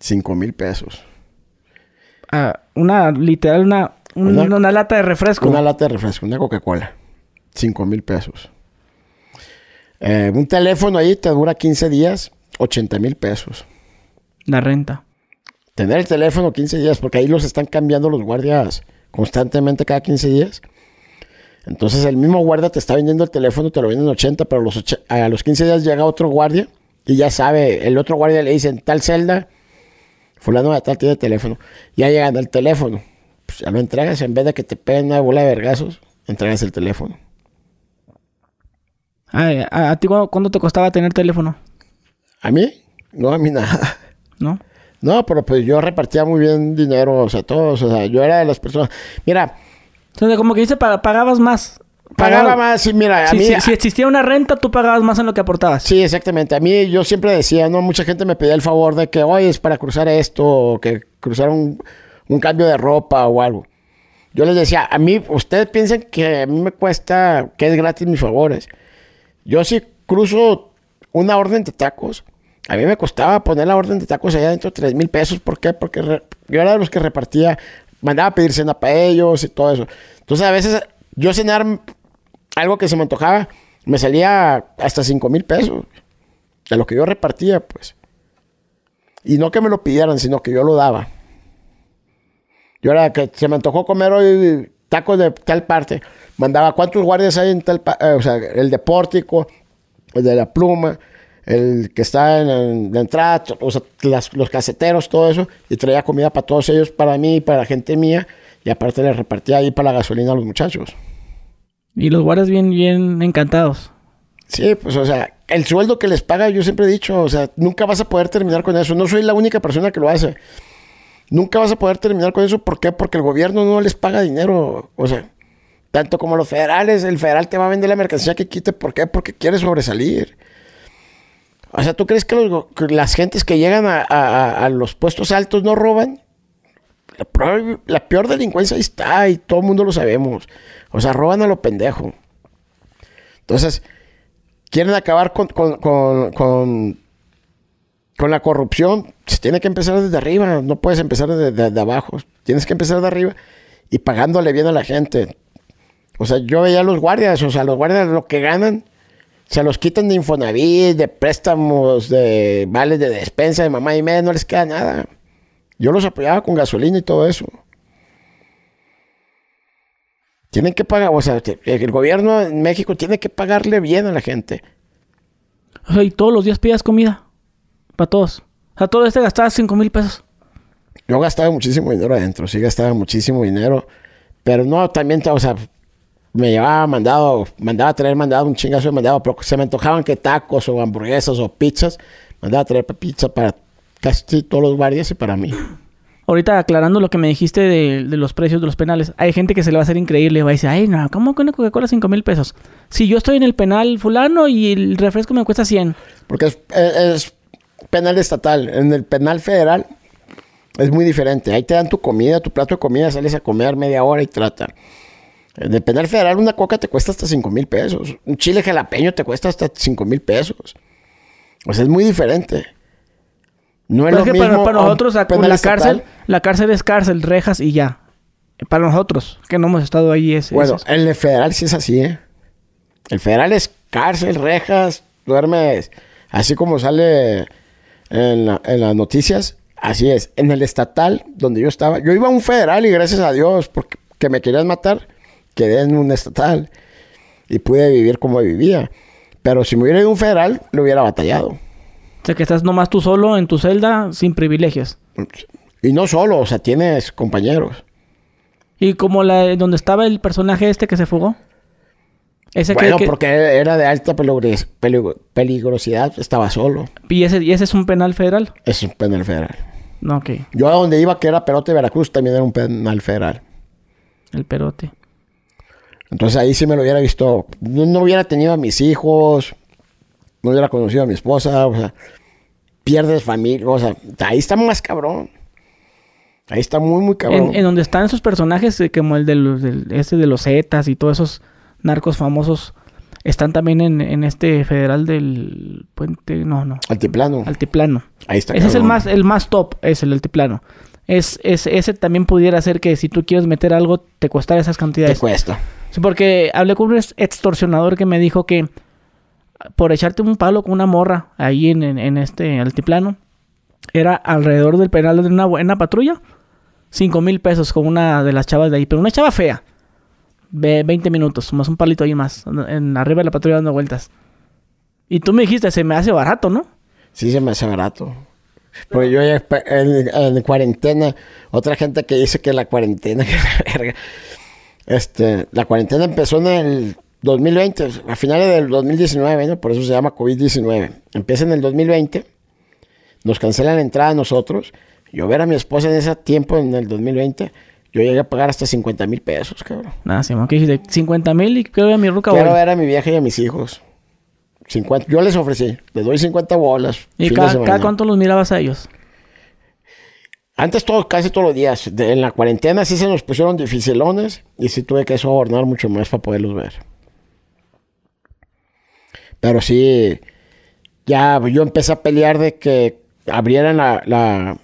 5 mil pesos. Ah, una, literal, una, un- Una- una, lata de refresco. Una lata de refresco, una Coca-Cola, 5 mil pesos. Eh, un teléfono ahí te dura 15 días, 80 mil pesos. La renta. Tener el teléfono 15 días, porque ahí los están cambiando los guardias constantemente cada 15 días. Entonces el mismo guardia te está vendiendo el teléfono, te lo venden en 80, pero los a los 15 días llega otro guardia y ya sabe, el otro guardia le dice, en tal celda, fulano de tal tiene teléfono. Ya llegan el teléfono. Pues ya lo entregas, en vez de que te peguen una bola de vergazos, entregas el teléfono. Ay, ¿A, a ti cuándo, te costaba tener teléfono? ¿A mí? No, a mí nada. ¿No? No, pero pues yo repartía muy bien dinero, o sea, todos, o sea, yo era de las personas. Mira, Entonces, como que dice, pa- pagabas más. Pagaba más y mira, a Si, mí... si- si existía una renta, tú pagabas más en lo que aportabas. Sí, exactamente. A mí yo siempre decía, ¿no? Mucha gente me pedía el favor de que, oye, es para cruzar esto, o que cruzar un, un cambio de ropa o algo. Yo les decía, a mí, ustedes piensan que a mí me cuesta, que es gratis mis favores. Yo si cruzo una orden de tacos, a mí me costaba poner la orden de tacos allá dentro de 3 mil pesos. ¿Por qué? Porque yo era de los que repartía, mandaba a pedir cena para ellos y todo eso. Entonces a veces yo cenar algo que se me antojaba, me salía hasta 5 mil pesos de lo que yo repartía, pues. Y no que me lo pidieran, sino que yo lo daba. Yo era que se me antojó comer hoy tacos de tal parte. Mandaba cuántos guardias hay en tal eh, o sea, el de pórtico, el de la pluma, el que está en, la entrada, o sea, las- los caseteros, todo eso. Y traía comida para todos ellos, para mí para la gente mía. Y aparte le repartía ahí para la gasolina a los muchachos. Y los guardias bien, bien encantados. Sí, pues, o sea, el sueldo que les paga, yo siempre he dicho, o sea, nunca vas a poder terminar con eso. No soy la única persona que lo hace. Nunca vas a poder terminar con eso. ¿Por qué? Porque el gobierno no les paga dinero. O sea, tanto como los federales, el federal te va a vender la mercancía que quite. ¿Por qué? Porque quiere sobresalir. O sea, ¿tú crees que, los que las gentes que llegan a- a- a los puestos altos no roban? La, peor- delincuencia está y todo el mundo lo sabemos. O sea, roban a lo pendejo. Entonces, quieren acabar con, con, con, con, con la corrupción, se tiene que empezar desde arriba, no puedes empezar desde de, de abajo, tienes que empezar de arriba y pagándole bien a la gente. O sea, yo veía a los guardias, o sea, los guardias lo que ganan, se los quitan de Infonavit, de préstamos, de vales de despensa, de mamá y media, no les queda nada. Yo los apoyaba con gasolina y todo eso. Tienen que pagar, o sea, el gobierno en México tiene que pagarle bien a la gente. O sea, y todos los días pedías comida. Para todos. O sea, todo este gastabas 5 mil pesos. Yo gastaba muchísimo dinero adentro, sí gastaba muchísimo dinero. Pero no, también, o sea, me llevaba mandado, mandaba a traer mandado un chingazo de mandado, pero se me antojaban que tacos o hamburguesas o pizzas, mandaba a traer pizza para casi todos los guardias y para mí. Ahorita aclarando lo que me dijiste de, de los precios de los penales. Hay gente que se le va a hacer increíble. Va a decir, ay, no, ¿cómo que una Coca-Cola 5 mil pesos? Si yo estoy en el penal fulano y el refresco me cuesta 100. Porque es, es- es penal estatal. En el penal federal es muy diferente. Ahí te dan tu comida, tu plato de comida, sales a comer media hora y trata. En el penal federal una coca te cuesta hasta 5 mil pesos. Un chile jalapeño te cuesta hasta 5 mil pesos. O sea, es muy diferente. No es Pero lo es que mismo para, nosotros, la, cárcel, la cárcel es cárcel, rejas y ya. Para nosotros, que no hemos estado ahí, es, Bueno, es- en el federal sí es así, ¿eh? El federal es cárcel, rejas, duermes, así como sale en, la- en las noticias, así es. En el estatal, donde yo estaba, yo iba a un federal y gracias a Dios, porque que me querían matar, quedé en un estatal y pude vivir como vivía. Pero si me hubiera ido a un federal, lo hubiera batallado. O sea, que estás nomás tú solo en tu celda sin privilegios. Y no solo, o sea, tienes compañeros. Y como la donde estaba el personaje este que se fugó. Ese Bueno, que, porque era de alta peligros- peligrosidad, estaba solo. y, ese, y ese es un penal federal. Es un penal federal. No, ok. Yo a donde iba, que era Perote, Veracruz, también era un penal federal. El perote. Entonces ahí sí me lo hubiera visto. No, no hubiera tenido a mis hijos. No hubiera conocido a mi esposa. O sea, pierdes familia. O sea, ahí está más cabrón. Ahí está muy, muy cabrón. En, en donde están esos personajes, eh, como el de los, del, este de los Zetas y todos esos narcos famosos, están también en, en este federal del puente, no, no, Altiplano. altiplano. Ahí está Ese es el más, el más top, es el altiplano. Es, es, ese también pudiera ser que si tú quieres meter algo, te costara esas Te cantidades. cuesta. Sí, porque hablé con un ex- extorsionador que me dijo que por echarte un palo con una morra ahí en, en- este altiplano, era alrededor del penal de una buena patrulla, 5 mil pesos con una de las chavas de ahí, pero una chava fea. Ve 20 minutos, más un palito ahí más, en arriba de la patrulla dando vueltas. Y tú me dijiste, se me hace barato, ¿no? Sí se me hace barato. Porque yo en cuarentena, otra gente que dice que la cuarentena, que la verga. Este, la cuarentena empezó en el 2020, a finales del 2019, ¿no? Por eso se llama COVID-19. Empieza en el 2020, nos cancelan la entrada a nosotros. Yo ver a mi esposa en ese tiempo, en el 2020, yo llegué a pagar hasta 50 mil pesos, cabrón. Nada, Simón, que dijiste 50 mil y creo que a mi ruca Quiero ver a mi vieja y a mis hijos. 50, yo les ofrecí, les doy 50 bolas. ¿Y cada, cada cuánto los mirabas a ellos? Antes todo, casi todos los días. De- en la cuarentena sí se nos pusieron dificilones y sí tuve que sobornar mucho más para poderlos ver. Pero sí, ya yo empecé a pelear de que abrieran la... la-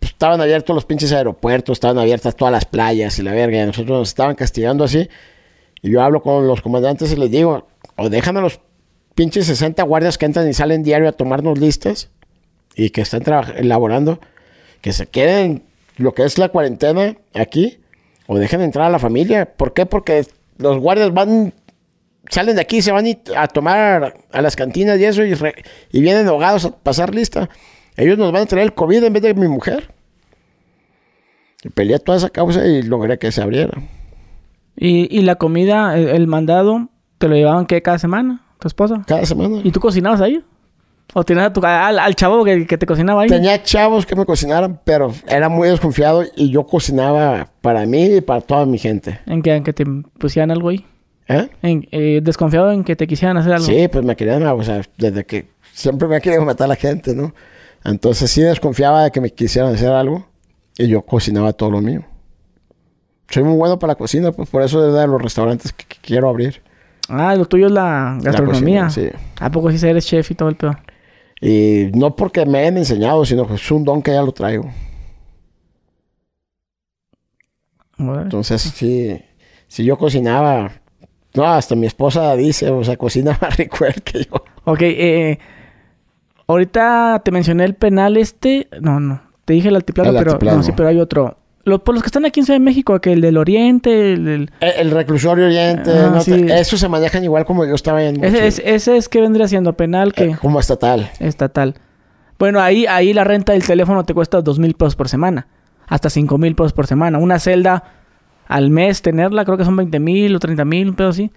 pues, estaban abiertos los pinches aeropuertos, estaban abiertas todas las playas y la verga. Y nosotros nos estaban castigando así. Y yo hablo con los comandantes y les digo, o dejan a los pinches 60 guardias que entran y salen diario a tomarnos listas y que están elaborando, que se queden lo que es la cuarentena aquí, o dejen entrar a la familia. ¿Por qué? Porque los guardias van, salen de aquí, se van a tomar a las cantinas y eso, y, re- y vienen ahogados a pasar lista. Ellos nos van a traer el COVID en vez de mi mujer. Y peleé toda esa causa y logré que se abriera. Y, y la comida, el, el mandado, ¿te lo llevaban qué cada semana? ¿Tu esposa? Cada semana. ¿Y tú cocinabas ahí? ¿O tenías a tu, al, al chavo que, que te cocinaba ahí? Tenía chavos que me cocinaran, pero era muy desconfiado y yo cocinaba para mí y para toda mi gente. ¿En que, en que te pusieran algo ahí? ¿Eh? En, eh, ¿Desconfiado en que te quisieran hacer algo? Sí, pues me querían, o sea, desde que siempre me ha querido matar a la gente, ¿no? Entonces sí desconfiaba de que me quisieran hacer algo y yo cocinaba todo lo mío. Soy muy bueno para la cocina, pues por eso es de los restaurantes que, que quiero abrir. Ah, lo tuyo es la gastronomía. cocina, sí. ¿A poco sí eres chef y todo el pedo? Y no porque me hayan enseñado, sino que es un don que ya lo traigo. Entonces sí, si yo cocinaba, no, hasta mi esposa dice, o sea, cocina más rico él que yo. Ok, eh, ahorita te mencioné el penal este. No, no. Te dije el altiplano, El pero altiplano. no, sí, pero hay otro. Lo- por los que están aquí en Ciudad de México, que el del Oriente, el, el- El, el reclusorio oriente, Ah, ¿no? sí. eso se manejan igual como yo estaba en ese, es, ese es que vendría siendo penal que eh, como estatal. estatal. Bueno, ahí, ahí la renta del teléfono te cuesta dos mil pesos por semana. Hasta cinco mil pesos por semana. Una celda al mes tenerla, creo que son 20 mil o 30 mil, un pedo así.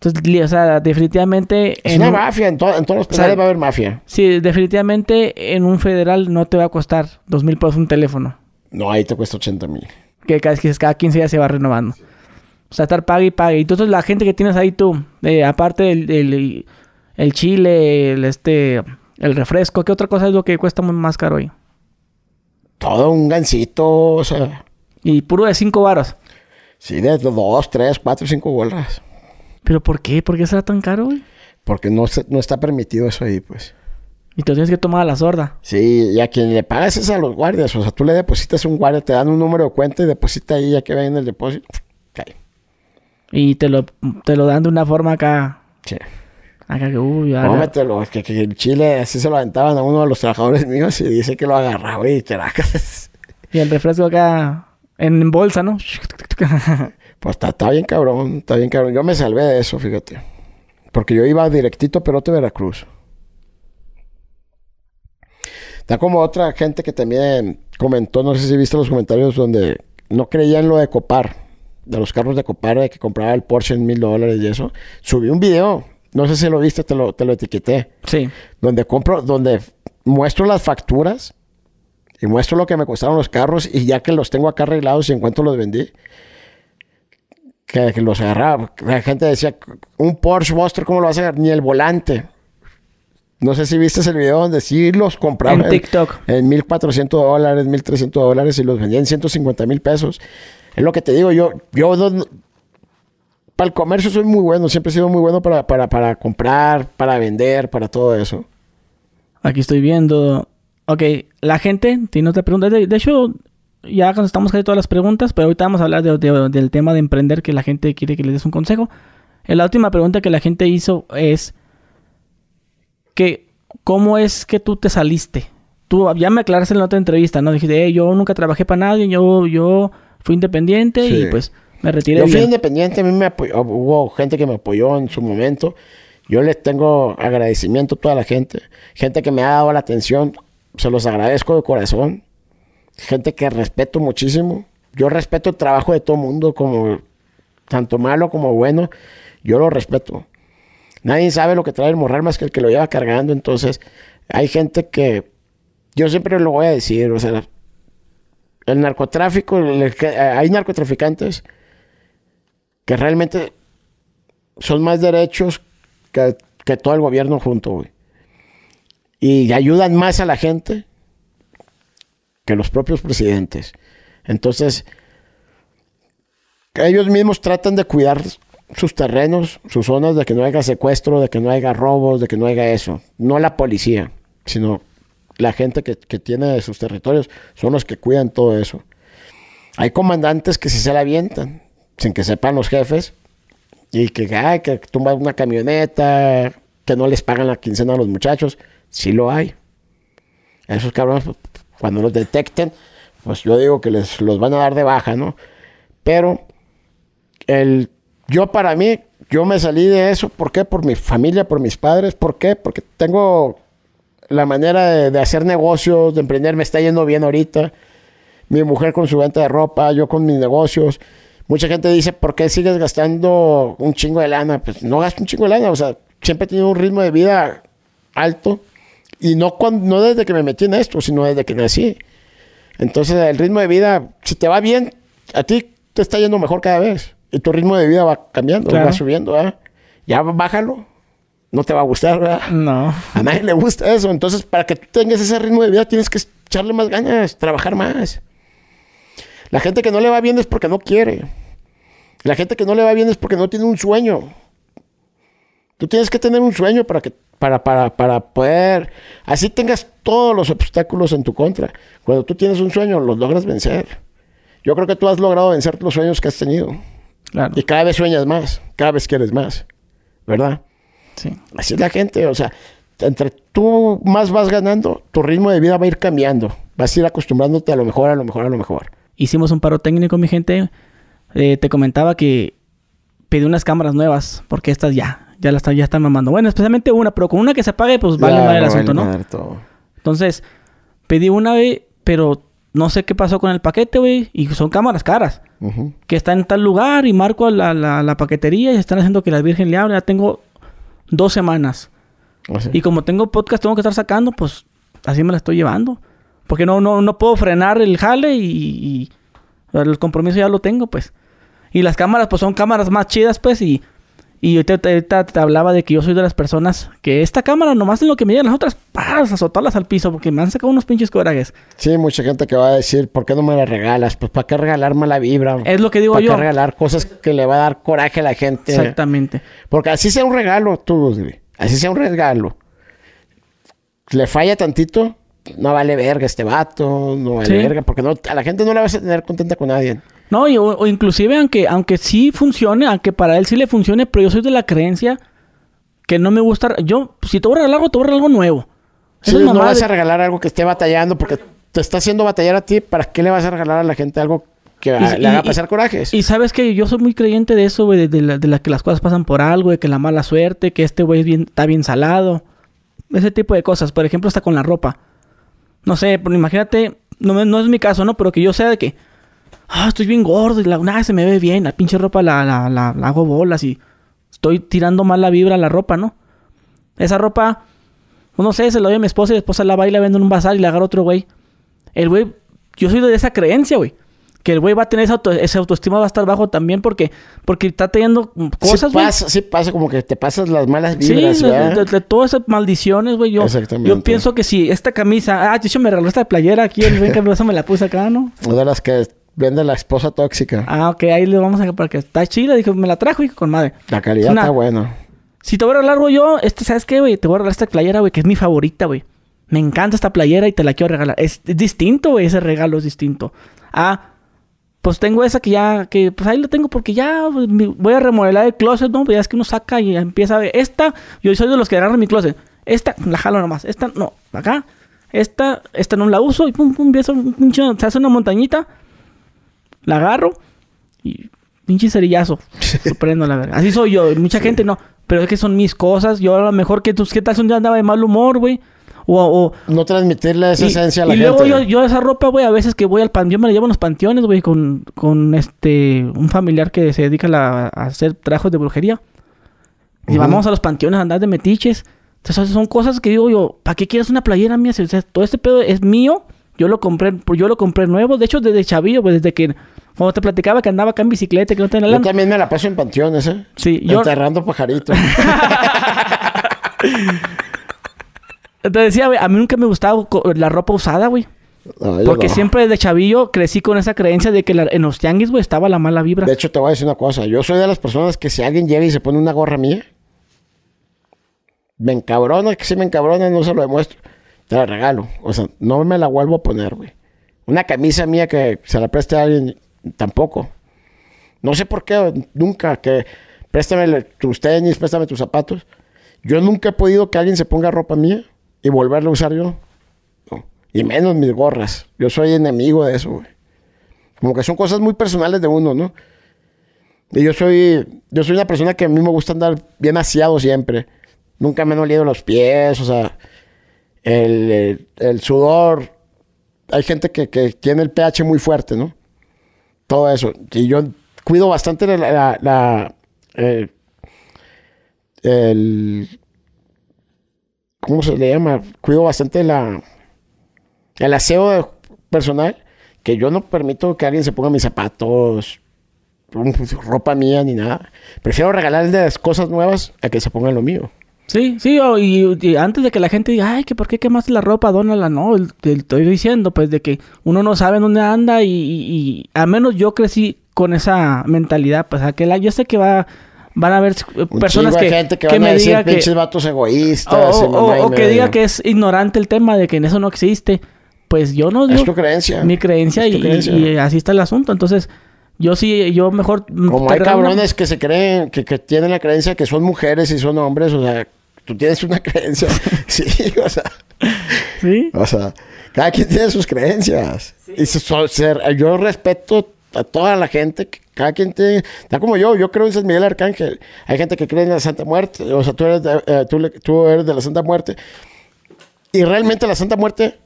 Entonces, o sea, definitivamente... Es en una un- mafia, en, to- en todos los O sea, penales va a haber mafia. Sí, definitivamente en un federal no te va a costar dos mil pesos un teléfono. No, ahí te cuesta 80 mil. Que cada, que cada 15 días se va renovando. O sea, estar pague y pague. Y entonces la gente que tienes ahí tú, eh, aparte del, del- el chile, el este, el refresco, ¿qué otra cosa es lo que cuesta más caro ahí? Todo un gancito, o sea, Y puro de 5 varos. Sí, de dos, tres, cuatro, cinco bolas. ¿Pero por qué? ¿Por qué será tan caro, güey? Porque no, se- no está permitido eso ahí, pues. Y te tienes que tomar a la sorda. Sí, y a quien le pagas es a los guardias. O sea, tú le depositas un guardia, te dan un número de cuenta y deposita ahí, ya que ven el depósito. cae. Y te lo, te lo dan de una forma acá. Sí. Acá que, uy, Cómetelo. Es que, que en Chile así se lo aventaban a uno de los trabajadores míos y dice que lo agarraba y te la Y el refresco acá en bolsa, ¿no? Pues está, está bien cabrón, está bien cabrón. Yo me salvé de eso, fíjate. Porque yo iba directito a Perote, Veracruz. Está como otra gente que también comentó, no sé si viste los comentarios donde no creía en lo de Copar, de los carros de Copar, de que compraba el Porsche en mil dólares y eso. Subí un video, no sé si lo viste, te lo, te lo etiqueté, Sí. donde compro, donde muestro las facturas Y muestro lo que me costaron los carros y ya que los tengo acá arreglados y en cuanto los vendí, que, que los agarraba. La gente decía, un Porsche Buster, ¿cómo lo vas a agarrar? Ni el volante. No sé si viste el video donde sí los compraban En TikTok. en 1.400 dólares, 1.300 dólares y los vendían en 150 mil pesos. Es lo que te digo, yo, yo no- para el comercio soy muy bueno, siempre he sido muy bueno para, para, para comprar, para vender, para todo eso. Aquí estoy viendo. Ok, la gente tiene otra pregunta. De, de hecho, ya estamos casi todas las preguntas, pero ahorita vamos a hablar de- de- del tema de emprender que la gente quiere que le des un consejo. Eh, La última pregunta que la gente hizo es que ¿cómo es que tú te saliste? Tú ya me aclaraste en la otra entrevista, ¿no? Dijiste, "Eh, yo nunca trabajé para nadie, yo, yo fui independiente y pues me retiré. Yo fui bien". independiente, a mí me apoyó, hubo gente que me apoyó en su momento. Yo les tengo agradecimiento a toda la gente. Gente que me ha dado la atención, se los agradezco de corazón. Gente que respeto muchísimo. Yo respeto el trabajo de todo mundo, como tanto malo como bueno. Yo lo respeto. Nadie sabe lo que trae el morral más que el que lo lleva cargando. Entonces, hay gente que yo siempre lo voy a decir. O sea, el narcotráfico, hay narcotraficantes que realmente son más derechos que, que todo el gobierno junto, güey. Y ayudan más a la gente que los propios presidentes. Entonces, ellos mismos tratan de cuidar sus terrenos, sus zonas, de que no haya secuestro, de que no haya robos, de que no haya eso. No la policía, sino la gente que, que tiene sus territorios son los que cuidan todo eso. Hay comandantes que sí se la avientan, sin que sepan los jefes, y que, ay, que tumban una camioneta, que no les pagan la quincena a los muchachos. Sí lo hay. Esos cabrones, pues, cuando los detecten, pues yo digo que les los van a dar de baja, ¿no? Pero el, yo para mí, yo me salí de eso. ¿Por qué? Por mi familia, por mis padres. ¿Por qué? Porque tengo la manera de, de hacer negocios, de emprender, me está yendo bien ahorita. Mi mujer con su venta de ropa, yo con mis negocios. Mucha gente dice, ¿por qué sigues gastando un chingo de lana? Pues no gasto un chingo de lana, o sea, siempre he tenido un ritmo de vida alto. Y no, cuando, no desde que me metí en esto, sino desde que nací. Entonces, el ritmo de vida, si te va bien, a ti te está yendo mejor cada vez. Y tu ritmo de vida va cambiando, Claro. va subiendo, ¿verdad? Ya bájalo. No te va a gustar, ¿verdad? No. A nadie le gusta eso. Entonces, para que tú tengas ese ritmo de vida, tienes que echarle más ganas, trabajar más. La gente que no le va bien es porque no quiere. La gente que no le va bien es porque no tiene un sueño. Tú tienes que tener un sueño para que para, para, para poder así tengas todos los obstáculos en tu contra. Cuando tú tienes un sueño, los logras vencer. Yo creo que tú has logrado vencer los sueños que has tenido. Claro. Y cada vez sueñas más, cada vez quieres más. ¿Verdad? Sí. Así es la gente, o sea, entre tú más vas ganando, tu ritmo de vida va a ir cambiando. Vas a ir acostumbrándote a lo mejor, a lo mejor, a lo mejor. Hicimos un paro técnico, mi gente. Eh, te comentaba que pedí unas cámaras nuevas, porque estas ya, ya las está- ya están mamando. Bueno, especialmente una, pero con una que se apague, pues vale más el asunto, ¿no? madre todo. Entonces, pedí una, güey, pero no sé qué pasó con el paquete, güey. Y son cámaras caras. Que está en tal lugar y marco a la, la, la paquetería y están haciendo que la Virgen le hable. Ya tengo dos semanas. O sea, Y como tengo podcast, tengo que estar sacando, pues así me la estoy llevando. Porque no, no, no puedo frenar el jale y, y el compromiso ya lo tengo, pues. Y las cámaras, pues son cámaras más chidas, pues, y, y ahorita te, te- hablaba de que yo soy de las personas que esta cámara, nomás en lo que me llegan las otras, ¡paz! azotarlas al piso, porque me han sacado unos pinches corajes. Sí, mucha gente que va a decir, ¿por qué no me la regalas? Pues ¿para qué regalar mala vibra? Es lo que digo ¿Para yo. qué regalar cosas que le va a dar coraje a la gente? Exactamente. Porque así sea un regalo, tú, güey. Así sea un regalo. Le falla tantito, no vale verga este vato, no vale Sí. verga, porque no, a la gente no la vas a tener contenta con nadie. No, y, o, o inclusive aunque, aunque sí funcione, aunque para él sí le funcione, pero yo soy de la creencia que no me gusta... Yo, si te voy a regalar algo, te voy a regalar algo nuevo. Esas no vas de- a regalar algo que esté batallando porque te está haciendo batallar a ti. ¿Para qué le vas a regalar a la gente algo que Y- le haga y- pasar corajes? Y sabes que yo soy muy creyente de eso, güey, de, de la, de la que las cosas pasan por algo, de que la mala suerte, que este güey es bien, está bien salado. Ese tipo de cosas. Por ejemplo, hasta con la ropa. No sé, pero imagínate, no, no es mi caso, ¿no? Pero que yo sea de que, ah, estoy bien gordo y la, nada se me ve bien, la pinche ropa la, la, la, la hago bolas y estoy tirando mal la vibra a la ropa, ¿no? Esa ropa, pues no sé, se la doy a mi esposa y mi esposa la va y la vende en un bazar y la agarra otro güey. el güey, yo soy de esa creencia, güey. Que el güey va a tener esa, auto- esa autoestima, va a estar bajo también porque, porque está teniendo cosas, sí güey. pasa, sí pasa como que te pasas las malas Sí, vibras, de, ¿verdad? de- de todas esas maldiciones, güey. Yo, yo pienso que si esta camisa... Ah, de hecho me regaló esta playera aquí. El buen Carlos me la puse acá, ¿no? Una de las que vende la esposa tóxica. Ah, ok. Ahí le vamos a... Para que está chila. Dijo, me la trajo y con madre. La calidad una- está buena. Si te voy a regalar yo... Este, ¿Sabes qué, güey? Te voy a regalar esta playera, güey. Que es mi favorita, güey. Me encanta esta playera y te la quiero regalar. Es, es distinto, güey. Ese regalo es distinto. Ah... Pues tengo esa que ya, que pues ahí la tengo porque ya pues, voy a remodelar el closet, ¿no? Pues ya es que uno saca y empieza a ver. Esta, yo soy de los que agarran mi closet. Esta, la jalo nomás. Esta, no, acá. Esta, esta no la uso y pum, pum, pinche- se hace una montañita. La agarro y pinche cerillazo. Prendo, la verdad. Así soy yo. Mucha gente no. Pero es que son mis cosas. Yo a lo mejor que tú, ¿qué tal si un día andaba de mal humor, güey? O, o, No transmitirle esa y, esencia a la y gente. luego yo, yo esa ropa, güey, a veces que voy al panteón, yo me la llevo en los panteones, güey, con, con este, un familiar que se dedica a, la- a hacer trabajos de brujería. Y vamos a los panteones a andar de metiches. Entonces, son cosas que digo yo, ¿para qué quieres una playera mía? Si, o sea, todo este pedo es mío. Yo lo compré, yo lo compré nuevo. De hecho, desde chavillo, pues, desde que, cuando te platicaba que andaba acá en bicicleta, que no tenía Yo lana. también me la paso en panteones, ¿eh? Sí, yo, Enterrando pajaritos. te decía, güey, a mí nunca me gustaba la ropa usada, güey. No, yo Porque no. siempre desde chavillo crecí con esa creencia de que la- en los tianguis, güey, estaba la mala vibra. De hecho, te voy a decir una cosa. Yo soy de las personas que si alguien llega y se pone una gorra mía, me encabrona, que si me encabrona, no se lo demuestro. Te la regalo. O sea, no me la vuelvo a poner, güey. Una camisa mía que se la preste a alguien, tampoco. No sé por qué, nunca, que préstame tus tenis, préstame tus zapatos. Yo nunca he podido que alguien se ponga ropa mía y volverla a usar yo. Y menos mis gorras. Yo soy enemigo de eso, güey. Como que son cosas muy personales de uno, ¿no? Y yo soy, yo soy una persona que a mí me gusta andar bien aseado siempre. Nunca me han olido los pies, o sea, el, el- el sudor. Hay gente que, que tiene el pH muy fuerte, ¿no? Todo eso. Y yo cuido bastante la, eh, el, ¿cómo se le llama? Cuido bastante la, el aseo personal, que yo no permito que alguien se ponga mis zapatos, ropa mía ni nada. Prefiero regalarles cosas nuevas a que se pongan lo mío. Sí, sí, y, y antes de que la gente diga, ay, que por qué quemaste la ropa, dónala, no, el- te estoy diciendo, pues, de que uno no sabe dónde anda y, y- y a menos yo crecí con esa mentalidad, pues, a que la, yo sé que va, van a haber eh, personas que, gente que, que van a me decir diga que, pinches vatos o, egoístas. o- que media". diga que es ignorante el tema de que en eso no existe, pues yo no Es digo tu creencia. mi creencia Es tu y, creencia. y así está el asunto, entonces yo sí, yo mejor... Como hay regalo una- cabrones que se creen, que, que tienen la creencia que son mujeres y son hombres, o sea, tú tienes una creencia. sí, o sea, Sí, o sea, cada quien tiene sus creencias. Y so- so- ser- yo respeto a toda la gente, que cada quien tiene, está como yo, yo creo en San Miguel Arcángel. Hay gente que cree en la Santa Muerte, o sea, tú eres de, eh, tú tú eres de la Santa Muerte. Y realmente la Santa Muerte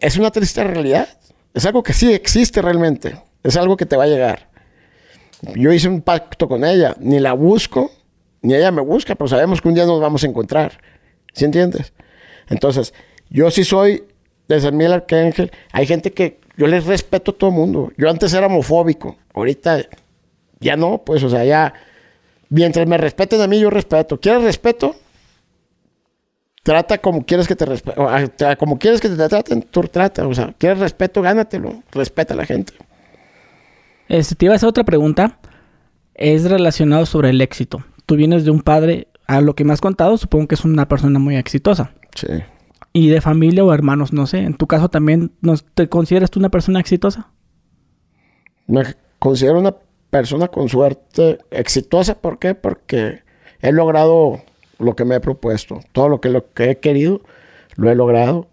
es una triste realidad. Es algo que sí existe realmente. Es algo que te va a llegar. Yo hice un pacto con ella. Ni la busco, ni ella me busca, pero sabemos que un día nos vamos a encontrar. ¿Sí entiendes? Entonces, yo sí soy de San Miguel Arcángel. Hay gente que yo les respeto a todo el mundo. Yo antes era homofóbico. Ahorita ya no, pues, o sea, ya. Mientras me respeten a mí, yo respeto. ¿Quieres respeto? Trata como quieres que te respeten. Como quieres que te traten, tú trata. O sea, quieres respeto, gánatelo. Respeta a la gente. Este, te iba a hacer otra pregunta. Es relacionado sobre el éxito. Tú vienes de un padre, a lo que me has contado, supongo que es una persona muy exitosa. Sí. Y de familia o hermanos, no sé. En tu caso también, ¿no- ¿te consideras tú una persona exitosa? Me considero una persona con suerte exitosa. ¿Por qué? Porque he logrado lo que me he propuesto. Todo lo que, lo que he querido, lo he logrado.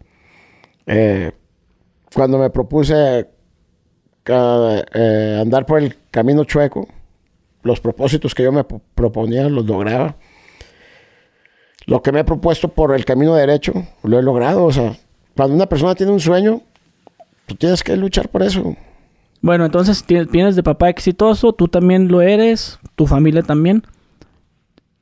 Eh, cuando me propuse eh, andar por el camino chueco, los propósitos que yo me pro- proponía los lograba. Lo que me he propuesto por el camino derecho, lo he logrado. O sea, cuando una persona tiene un sueño, tú tienes que luchar por eso. Bueno, entonces tienes- de papá exitoso, tú también lo eres, tu familia también.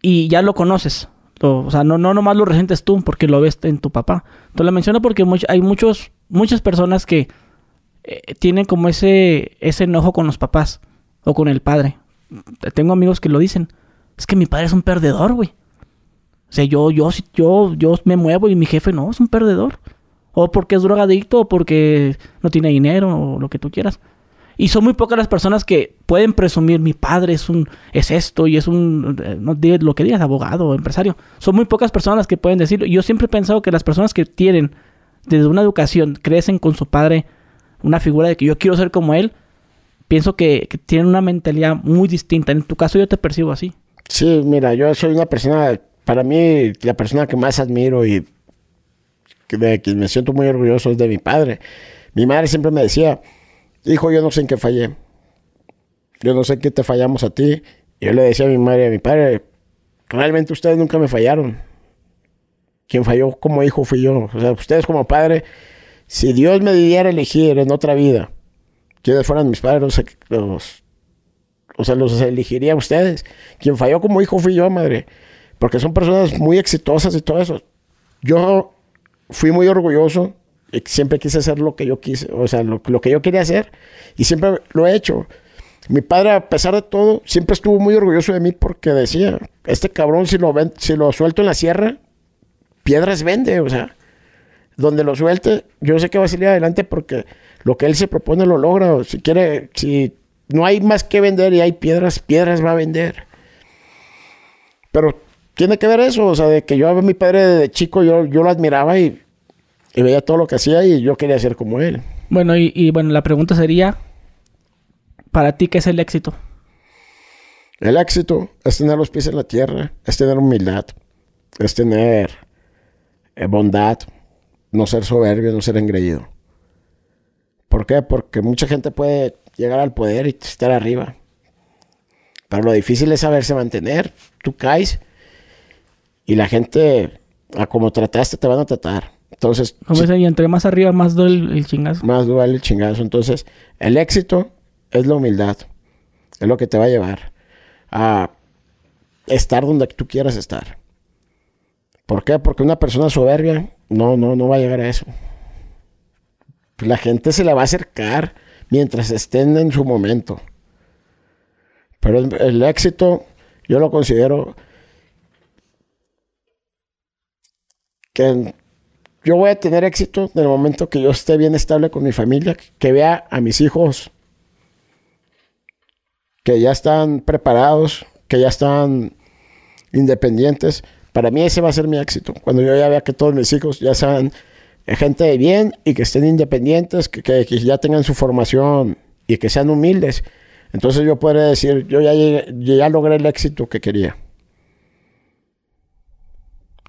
Y ya lo conoces. O sea, no, no nomás lo resientes tú porque lo ves en tu papá. Te lo menciono porque hay muchos, muchas personas que eh, tienen como ese, ese enojo con los papás o con el padre. Tengo amigos que lo dicen. Es que mi padre es un perdedor, güey. O sea, yo, yo, yo, yo me muevo y mi jefe no, es un perdedor. O porque es drogadicto, o porque no tiene dinero, o lo que tú quieras. Y son muy pocas las personas que pueden presumir, mi padre es un, es esto, y es un, eh, no digas lo que digas, abogado o empresario. Son muy pocas personas las que pueden decirlo. Y yo siempre he pensado que las personas que tienen desde una educación, crecen con su padre, una figura de que yo quiero ser como él, pienso que, tienen una mentalidad muy distinta. En tu caso yo te percibo así. Sí, mira, yo soy una persona, para mí, la persona que más admiro y de quien me siento muy orgulloso es de mi padre. Mi madre siempre me decía, hijo, yo no sé en qué fallé. Yo no sé en qué te fallamos a ti. Yo le decía a mi madre y a mi padre, realmente ustedes nunca me fallaron. Quien falló como hijo fui yo. O sea, ustedes como padre, si Dios me diera elegir en otra vida, quienes fueran mis padres, los, o sea, los elegiría a ustedes. Quien falló como hijo fui yo, madre. Porque son personas muy exitosas y todo eso. Yo fui muy orgulloso y siempre quise hacer lo que yo quise, o sea, lo, que yo quería hacer y siempre lo he hecho. Mi padre, a pesar de todo, siempre estuvo muy orgulloso de mí porque decía, este cabrón si lo, si lo suelto en la sierra, piedras vende, o sea, donde lo suelte, yo sé que va a salir adelante porque lo que él se propone lo logra. si quiere, si no hay más que vender y hay piedras, piedras va a vender. Pero tiene que ver eso, o sea, de que yo a mi padre de chico, yo, yo lo admiraba y, veía todo lo que hacía y yo quería ser como él. Bueno, y, y bueno, la pregunta sería, ¿para ti qué es el éxito? El éxito es tener los pies en la tierra, es tener humildad, es tener eh, bondad, no ser soberbio, no ser engreído. ¿Por qué? Porque mucha gente puede llegar al poder y estar arriba. Pero lo difícil es saberse mantener. Tú caes y la gente, a como trataste, te van a tratar. Entonces. y entre más arriba, más duele el chingazo. Más duele el chingazo. Entonces, el éxito es la humildad. Es lo que te va a llevar a estar donde tú quieras estar. ¿Por qué? Porque una persona soberbia no, no, no va a llegar a eso. La gente se le va a acercar mientras estén en su momento. Pero el, éxito, yo lo considero que yo voy a tener éxito en el momento que yo esté bien estable con mi familia, que vea a mis hijos que ya están preparados, que ya están independientes, para mí ese va a ser mi éxito. Cuando yo ya vea que todos mis hijos ya sean gente de bien y que estén independientes, que, ya tengan su formación y que sean humildes. Entonces yo podré decir, yo ya, ya logré el éxito que quería.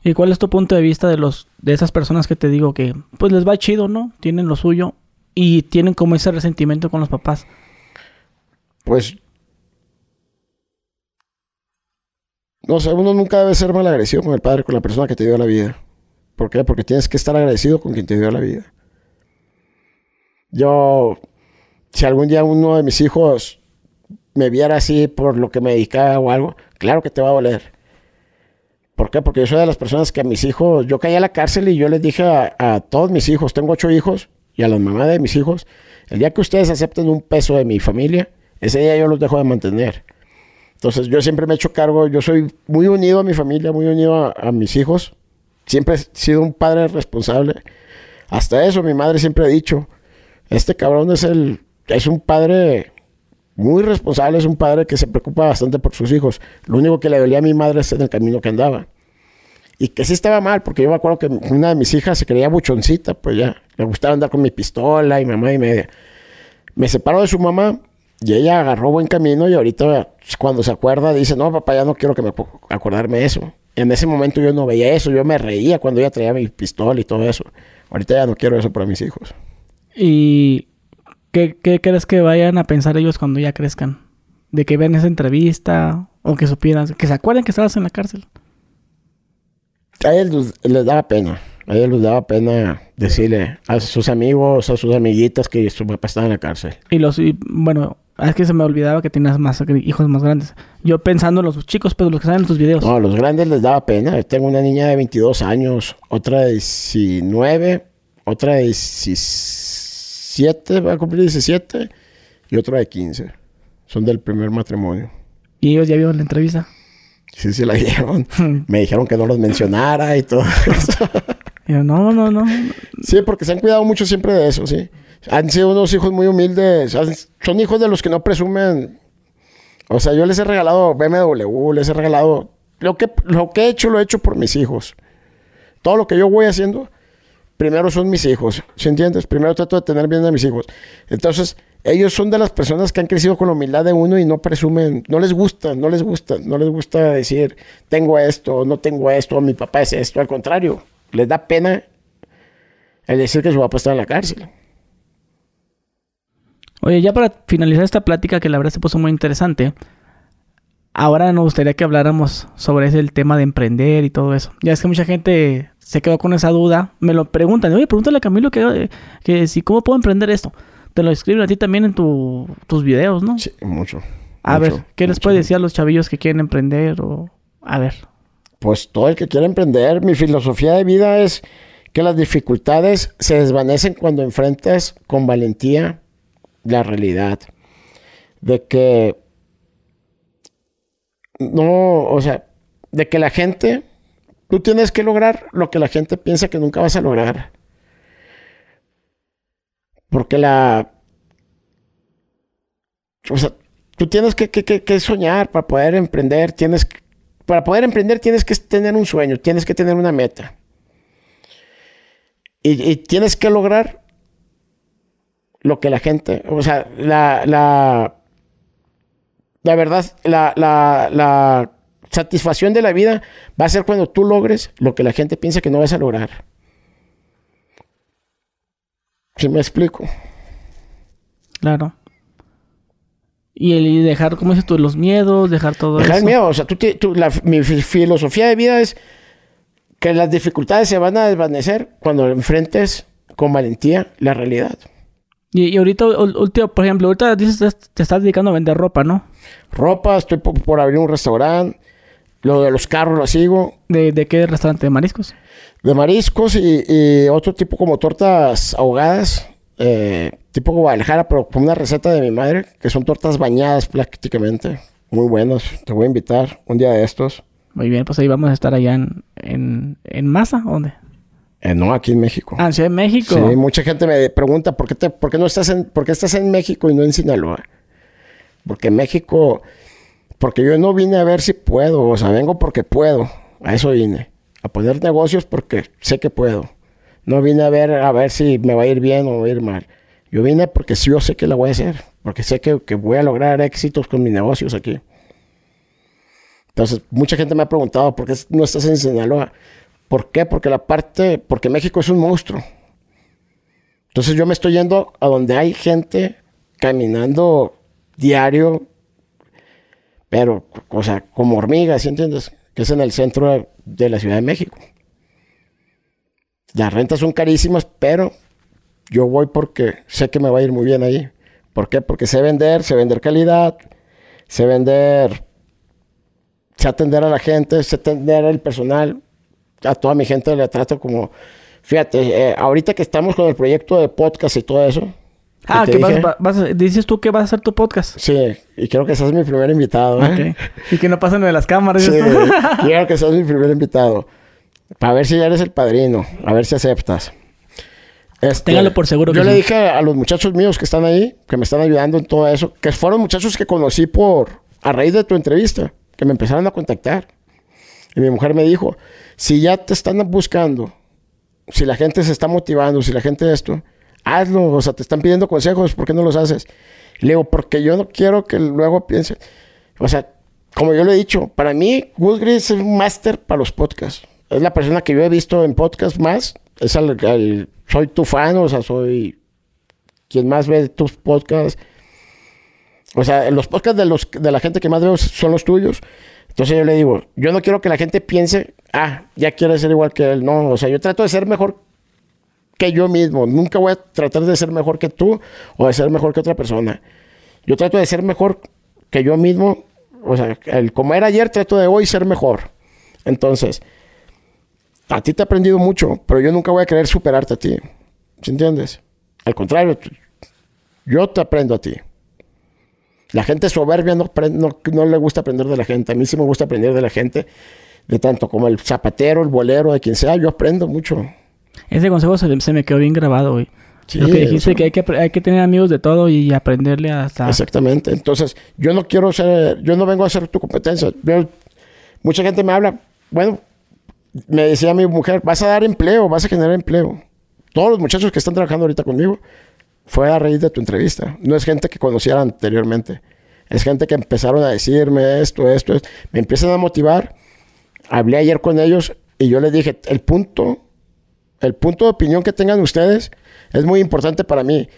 ¿Y cuál es tu punto de vista de los de esas personas que te digo que pues les va chido, ¿no? Tienen lo suyo y tienen como ese resentimiento con los papás. Pues No sé, uno nunca debe ser mal agradecido con el padre, con la persona que te dio la vida. ¿Por qué? Porque tienes que estar agradecido con quien te dio la vida. Yo, si algún día uno de mis hijos me viera así por lo que me dedicaba o algo, claro que te va a doler. ¿Por qué? Porque yo soy de las personas que a mis hijos, yo caí a la cárcel y yo les dije a, todos mis hijos, tengo ocho hijos, y a las mamás de mis hijos, el día que ustedes acepten un peso de mi familia, ese día yo los dejo de mantener. Entonces yo siempre me he hecho cargo, yo soy muy unido a mi familia, muy unido a, mis hijos. Siempre he sido un padre responsable. Hasta eso mi madre siempre ha dicho, este cabrón es el es un padre muy responsable, es un padre que se preocupa bastante por sus hijos. Lo único que le dolía a mi madre es en el camino que andaba. Y que sí estaba mal, porque yo me acuerdo que una de mis hijas se creía buchoncita, pues ya, le gustaba andar con mi pistola y mamá y media. Me separó de su mamá y ella agarró buen camino y ahorita cuando se acuerda dice, no, papá, ya no quiero que me acordarme eso. En ese momento yo no veía eso, yo me reía cuando ella traía mi pistola y todo eso. Ahorita ya no quiero eso para mis hijos. ¿Y qué, crees que vayan a pensar ellos cuando ya crezcan? De que vean esa entrevista o que supieran, que se acuerden que estabas en la cárcel. A ellos les daba pena. A ellos les daba pena decirle a sus amigos, a sus amiguitas que su papá estaba en la cárcel. Y los, bueno, Ah, es que se me olvidaba que tenías más hijos más grandes. Yo pensando en los chicos, pero los que salen en tus videos. No, a los grandes les daba pena. Tengo una niña de 22 años, otra de 19, otra de 17 17, va a cumplir 17 y otro de 15. Son del primer matrimonio. ¿Y ellos ya vieron la entrevista? Sí, sí la vieron. Me dijeron que no los mencionara y todo eso. Yo, no, no, no. Sí, porque se han cuidado mucho siempre de eso, sí. Han sido unos hijos muy humildes. Han- Son hijos de los que no presumen. O sea, yo les he regalado BMW, les he regalado... Lo que, lo que he hecho, lo he hecho por mis hijos. Todo lo que yo voy haciendo, primero son mis hijos. ¿Sí entiendes? Primero trato de tener bien a mis hijos. Entonces, ellos son de las personas que han crecido con la humildad de uno y no presumen, no les gusta, no les gusta, no les gusta decir, tengo esto, no tengo esto, mi papá es esto. Al contrario, les da pena el decir que su papá está en la cárcel. Oye, ya para finalizar esta plática que la verdad se puso muy interesante, ahora nos gustaría que habláramos sobre ese el tema de emprender y todo eso. Ya es que mucha gente se quedó con esa duda, me lo preguntan, oye, pregúntale a Camilo que, que si cómo puedo emprender esto. Te lo escriben a ti también en tu- tus videos, ¿no? Sí, mucho. a mucho, ver, ¿qué les puede decir a los chavillos que quieren emprender o a ver? Pues todo el que quiera emprender, mi filosofía de vida es que las dificultades se desvanecen cuando enfrentas con valentía la realidad. De que no, o sea, de que la gente, tú tienes que lograr lo que la gente piensa que nunca vas a lograr. Porque la, o sea, tú tienes que, que- que- soñar para poder emprender, tienes que- para poder emprender tienes que tener un sueño, tienes que tener una meta. Y tienes que lograr lo que la gente, o sea, la, la, la verdad, la, la, la satisfacción de la vida va a ser cuando tú logres lo que la gente piensa que no vas a lograr. ¿Sí me explico? Claro. Y el dejar, ¿cómo dices tú? Los miedos, dejar todo Dejar eso. miedo. O sea, tú, tú- la- mi fi- filosofía de vida es que las dificultades se van a desvanecer cuando enfrentes con valentía la realidad. Y, y ahorita, último, por ejemplo, ahorita dices te estás dedicando a vender ropa, ¿no? Ropa, estoy po- por, abrir un restaurante. Lo de los carros lo sigo. ¿De, de qué restaurante? ¿De mariscos? De mariscos y, y otro tipo como tortas ahogadas. eh, tipo Guadalajara, pero con una receta de mi madre, que son tortas bañadas prácticamente. Muy buenas. Te voy a invitar un día de estos. Muy bien, pues ahí vamos a estar allá en, en, en Masa, ¿o ¿dónde? Eh, no, aquí en México. Ah, en Ciudad de México. Sí, mucha gente me pregunta por qué, te, por qué no estás en, por qué estás en México y no en Sinaloa. Porque en México, porque yo no vine a ver si puedo, o sea, vengo porque puedo, a eso vine, a poner negocios porque sé que puedo. No vine a ver a ver si me va a ir bien o me va a ir mal. Yo vine porque sí yo sé que la voy a hacer, porque sé que, que voy a lograr éxitos con mis negocios aquí. Entonces, mucha gente me ha preguntado por qué no estás en Sinaloa. ¿Por qué? Porque la parte, porque México es un monstruo. Entonces yo me estoy yendo a donde hay gente caminando diario, pero, o sea, como hormigas, ¿sí entiendes? Que es en el centro de, de la Ciudad de México. Las rentas son carísimas, pero yo voy porque sé que me va a ir muy bien ahí. ¿Por qué? Porque sé vender, sé vender calidad, sé vender, sé atender a la gente, sé atender al personal. A toda mi gente le trato como, fíjate, eh, ahorita que estamos con el proyecto de podcast y todo eso. Ah, que vas, dije, dices tú que vas a hacer tu podcast. Sí, y quiero que seas mi primer invitado. ¿eh? Y que no pasen de las cámaras. Sí, quiero que seas mi primer invitado. Para ver si ya eres el padrino, a ver si aceptas. Este, Téngalo por seguro que Yo le dije a los muchachos míos que están ahí, que me están ayudando en todo eso, que fueron muchachos que conocí por a raíz de tu entrevista, que me empezaron a contactar. Y mi mujer me dijo, si ya te están buscando, si la gente se está motivando, si la gente esto, hazlo, o sea, te están pidiendo consejos, ¿por qué no los haces? Le digo, porque yo no quiero que luego piensen, o sea, como yo lo he dicho, para mí Gris es un máster para los podcasts. Es la persona que yo he visto en podcast más, es el, el- soy tu fan, o sea, soy quien más ve tus podcasts. O sea, los podcasts de, los, de la gente que más veo son los tuyos. Entonces yo le digo, yo no quiero que la gente piense, ah, ya quiere ser igual que él. No, o sea, yo trato de ser mejor que yo mismo. Nunca voy a tratar de ser mejor que tú o de ser mejor que otra persona. Yo trato de ser mejor que yo mismo. O sea, el como era ayer, trato de hoy ser mejor. Entonces, a ti te he aprendido mucho, pero yo nunca voy a querer superarte a ti. ¿Sí entiendes? Al contrario, Yo te aprendo a ti. La gente soberbia no, no, no, le gusta aprender de la gente. A mí sí me gusta aprender de la gente, de tanto como el zapatero, el bolero, de quien sea. Yo aprendo mucho. Ese consejo se, me quedó bien grabado, güey. Lo que dijiste que hay, que hay que tener amigos de todo y aprenderle hasta... Exactamente. Entonces, yo no quiero ser... Yo no vengo a ser tu competencia. mucha gente me habla... Bueno, me decía mi mujer, vas a dar empleo, vas a generar empleo. Todos los muchachos que están trabajando ahorita conmigo fue a raíz de tu entrevista. No es gente que conociera anteriormente. Es gente que empezaron a decirme esto, esto, esto. Me empiezan a motivar. Hablé ayer con ellos y yo les dije, el punto, el punto de opinión que tengan ustedes es muy importante para mí.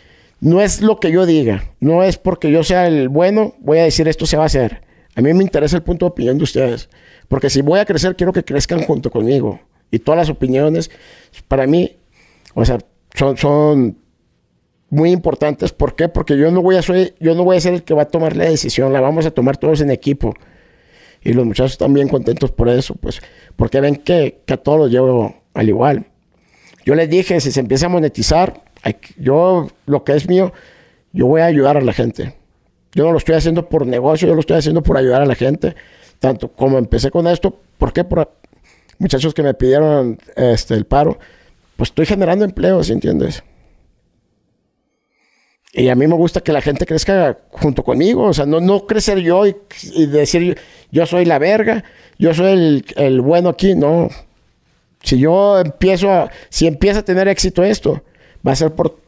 No es lo que yo diga. No es porque yo sea el bueno, voy a decir esto se va a hacer. A mí me interesa el punto de opinión de ustedes. Porque si voy a crecer, quiero que crezcan junto conmigo. Y todas las opiniones, para mí, o sea, son, son muy importantes. ¿Por qué? Porque yo no voy a ser, yo no voy a ser el que va a tomar la decisión, la vamos a tomar todos en equipo. Y los muchachos están bien contentos por eso, pues, porque ven que, a todos los llevo al igual. Yo les dije, si se empieza a monetizar, yo, lo que es mío, yo voy a ayudar a la gente. Yo no lo estoy haciendo por negocio, yo lo estoy haciendo por ayudar a la gente. Tanto como empecé con esto, ¿por qué? Por muchachos que me pidieron este, el paro, pues estoy generando empleo, ¿sí entiendes? Y a mí me gusta que la gente crezca junto conmigo. O sea, no, no crecer yo y, decir yo soy la verga, yo soy el, bueno aquí. No. Si yo empiezo a, si empieza a tener éxito esto, va a ser por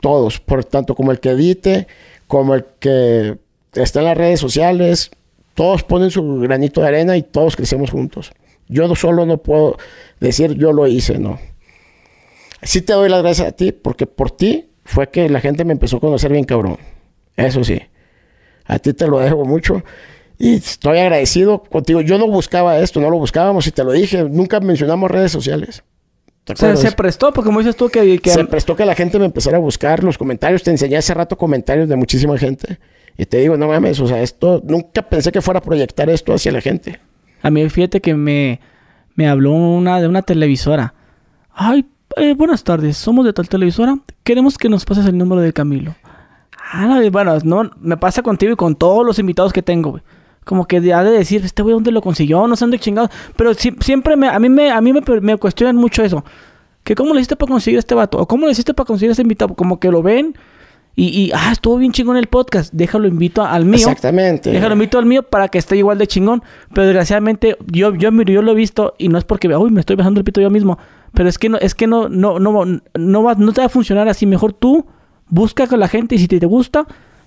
todos, por tanto como el que edite, como el que está en las redes sociales. Todos ponen su granito de arena y todos crecemos juntos. Yo solo no puedo decir yo lo hice, no. Sí te doy las gracias a ti porque por ti fue que la gente me empezó a conocer bien cabrón. Eso sí. A ti te lo dejo mucho. Y estoy agradecido contigo. Yo no buscaba esto, no lo buscábamos y te lo dije. Nunca mencionamos redes sociales. O sea, se prestó, porque como dices tú que, Se prestó que la gente me empezara a buscar los comentarios. Te enseñé hace rato comentarios de muchísima gente. Y te digo, no mames, o sea, esto... Nunca pensé que fuera a proyectar esto hacia la gente. A mí, fíjate que me, me habló una de una televisora. Ay, eh, buenas tardes, somos de tal televisora, queremos que nos pases el número de Camilo. Ah, bueno, no, me pasa contigo y con todos los invitados que tengo, güey. Como que ha de decir, este güey, ¿dónde lo consiguió? No sé dónde chingado. Pero siempre me, a mí, me, a mí me, me cuestionan mucho eso. Que cómo le hiciste para conseguir este vato? ¿O cómo le hiciste para conseguir este invitado? Como que lo ven y, y, ah, estuvo bien chingón el podcast. Déjalo invito al mío. Exactamente. Déjalo invito al mío para que esté igual de chingón. Pero desgraciadamente, yo, yo, yo lo he visto y no es porque, uy, me estoy besando el pito yo mismo. Pero es que no, es que no, no, no, no, va, no te va a funcionar así. Mejor tú busca con la gente y si te, te gusta,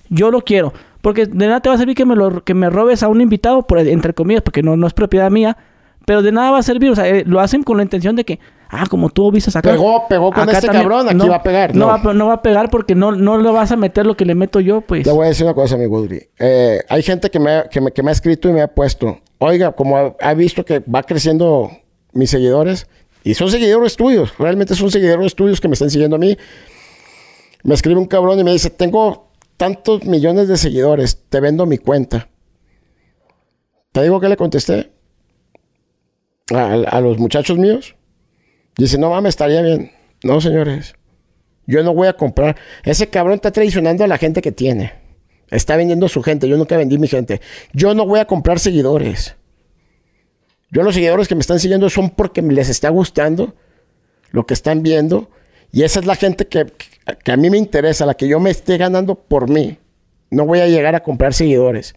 yo lo quiero. Porque de nada te va a servir que me, lo, que me robes a un invitado, por, entre comillas, porque no, no es propiedad mía. Pero de nada va a servir. O sea, eh, lo hacen con la intención de que, ah, como tú visas acá. Pegó, pegó con este cabrón, aquí va a pegar. No. va, no va a pegar porque no, no le vas a meter lo que le meto yo, pues. Te voy a decir una cosa, mi Woodry. Eh, hay gente que me, que, me, que me ha escrito y me ha puesto, oiga, como ha visto que va creciendo mis seguidores, y son seguidores tuyos, realmente son seguidores tuyos que me están siguiendo a mí. Me escribe un cabrón y me dice, tengo tantos millones de seguidores, te vendo mi cuenta. ¿Te digo que le contesté? A, los muchachos míos. Dice, no mames, estaría bien. No, señores. Yo no voy a comprar. Ese cabrón está traicionando a la gente que tiene. Está vendiendo su gente. Yo nunca vendí mi gente. Yo no voy a comprar seguidores. Yo los seguidores que me están siguiendo son porque les está gustando lo que están viendo. Y esa es la gente que, a mí me interesa, la que yo me esté ganando por mí. No voy a llegar a comprar seguidores.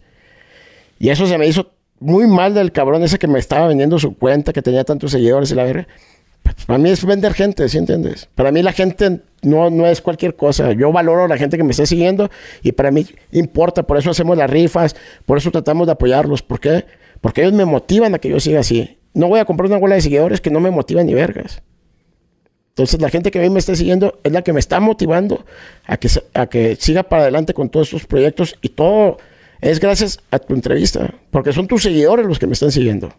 Y eso se me hizo muy mal del cabrón ese que me estaba vendiendo su cuenta, que tenía tantos seguidores y la verga. Para mí es vender gente, ¿sí entiendes? Para mí la gente no, no es cualquier cosa. Yo valoro la gente que me está siguiendo y para mí importa. Por eso hacemos las rifas, por eso tratamos de apoyarlos. ¿Por qué? Porque ellos me motivan a que yo siga así. No voy a comprar una bola de seguidores que no me motivan ni vergas. Entonces la gente que mí me está siguiendo es la que me está motivando a que, a que siga para adelante con todos estos proyectos y todo es gracias a tu entrevista, porque son tus seguidores los que me están siguiendo.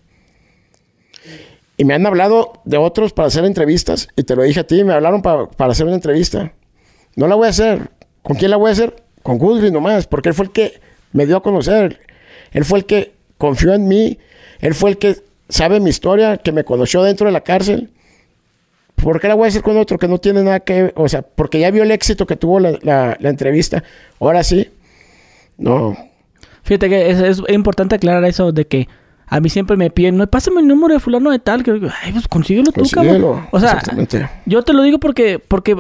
Y me han hablado de otros para hacer entrevistas, y te lo dije a ti, me hablaron para, hacer una entrevista. No la voy a hacer. ¿Con quién la voy a hacer? Con Goodwin nomás, porque él fue el que me dio a conocer. Él fue el que confió en mí. Él fue el que sabe mi historia, que me conoció dentro de la cárcel. ¿Por qué la voy a decir con otro que no tiene nada que O sea, porque ya vio el éxito que tuvo la, la- la entrevista. Ahora sí. No. Fíjate que es, es importante aclarar eso de que a mí siempre me piden, no, pásame el número de fulano de tal, que ay, pues consíguelo tú, Consíguelo. cabrón. O sea, yo te lo digo porque, porque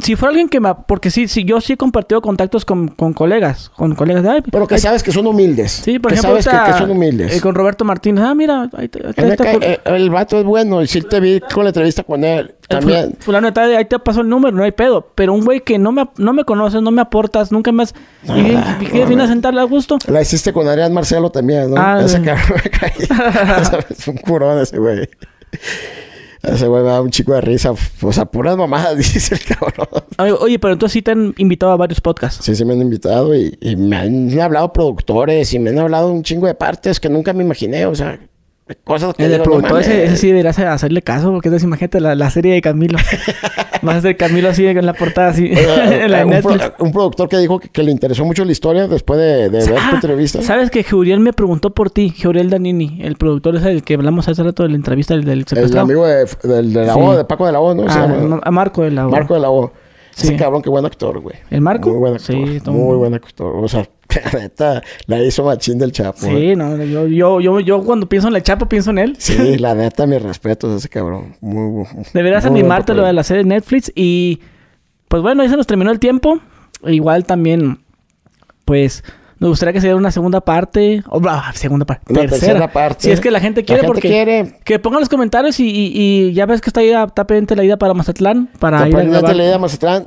si fuera alguien que me, porque sí, sí, yo sí he compartido contactos con, con colegas, con colegas de, ay, Pero que ay, sabes que son humildes. sí, por que ejemplo, sabes que, que son humildes. eh, con Roberto Martínez, ah, mira, ahí te- ahí está eh, el vato es bueno. Y sí te vi con la entrevista con él. También. fulano de tal, ahí te pasó el número, no hay pedo. Pero un güey que no me, no me conoces, no me aportas, nunca más, y, y quieres venir a sentarle a gusto. La hiciste con Adrián Marcelo también, ¿no? Ah, ese cabrón me cae. es un curón ese güey. Ese güey me da un chico de risa. O sea, puras mamadas, dice el cabrón. Amigo, Oye, pero entonces sí te han invitado a varios podcasts. Sí, sí me han invitado y, y me han hablado productores y me han hablado un chingo de partes que nunca me imaginé. O sea, cosas que El digo, no productor, ese, mames. ese sí deberías hacerle caso, porque entonces imagínate la, la serie de Camilo. Vas a ser Camilo así en la portada, así, Oye, en la de un, pro- un productor que dijo que, que le interesó mucho la historia después de, de ver tu Ah, entrevista. ¿Sabes que Geuriel me preguntó por ti? Geuriel Danini, el productor ese del que hablamos hace rato de la entrevista del, del El amigo de, del- de la Sí. O, de Paco de la O, ¿no? Ah, a Marco de la O. Marco de la O. Sí. Ese cabrón, qué buen actor, güey. ¿El Marco? Muy buen actor. Sí, muy buen actor. O sea, la neta, la hizo machín del Chapo. ¿eh? Sí, no, yo, yo, yo, yo cuando pienso en el Chapo pienso en él. Sí, la neta, mis respetos a ese cabrón. Muy, Deberías muy buen animarte lo de la serie de Netflix y pues bueno, ahí se nos terminó el tiempo. Igual también, pues, nos gustaría que se diera una segunda parte, o segunda parte, tercera, tercera parte. Si es que la gente quiere, La gente porque quiere. que pongan los comentarios y, y- y ya ves que está ahí, está pendiente la ida para Mazatlán, para ir a Sorprendente grabar. la idea, Mazatlán.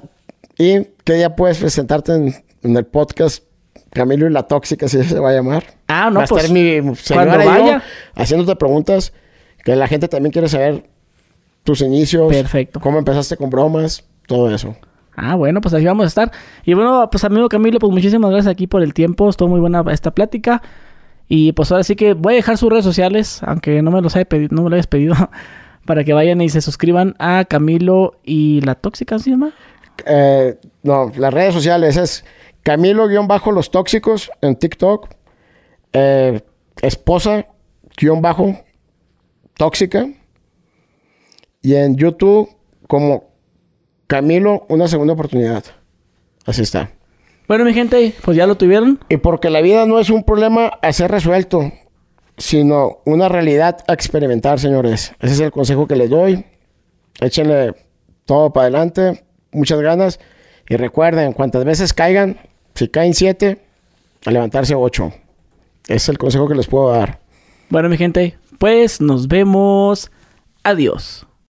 ¿Y qué día puedes presentarte en, en el podcast Camilo y la Tóxica, si se va a llamar? Ah, no, va a pues, estar mi cuando yo vaya. haciéndote preguntas que la gente también quiere saber tus inicios. Perfecto. Cómo empezaste con bromas, todo eso. Ah, bueno, pues ahí vamos a estar. Y bueno, pues amigo Camilo, pues muchísimas gracias aquí por el tiempo. Estuvo muy buena esta plática. Y pues ahora sí que voy a dejar sus redes sociales, aunque no me los haya pedido, no me lo hayas pedido, para que vayan y se suscriban a Camilo y la tóxica, ¿sí? Eh, no, las redes sociales es Camilo-los tóxicos en TikTok. eh, esposa-tóxica. Y en YouTube como Camilo, una segunda oportunidad. Así está. Bueno, mi gente, pues ya lo tuvieron. Y porque la vida no es un problema a ser resuelto, sino una realidad a experimentar, señores. Ese es el consejo que les doy. Échenle todo para adelante, muchas ganas. Y recuerden, cuantas veces caigan, si caen siete, a levantarse ocho. Ese es el consejo que les puedo dar. Bueno, mi gente, pues nos vemos. Adiós.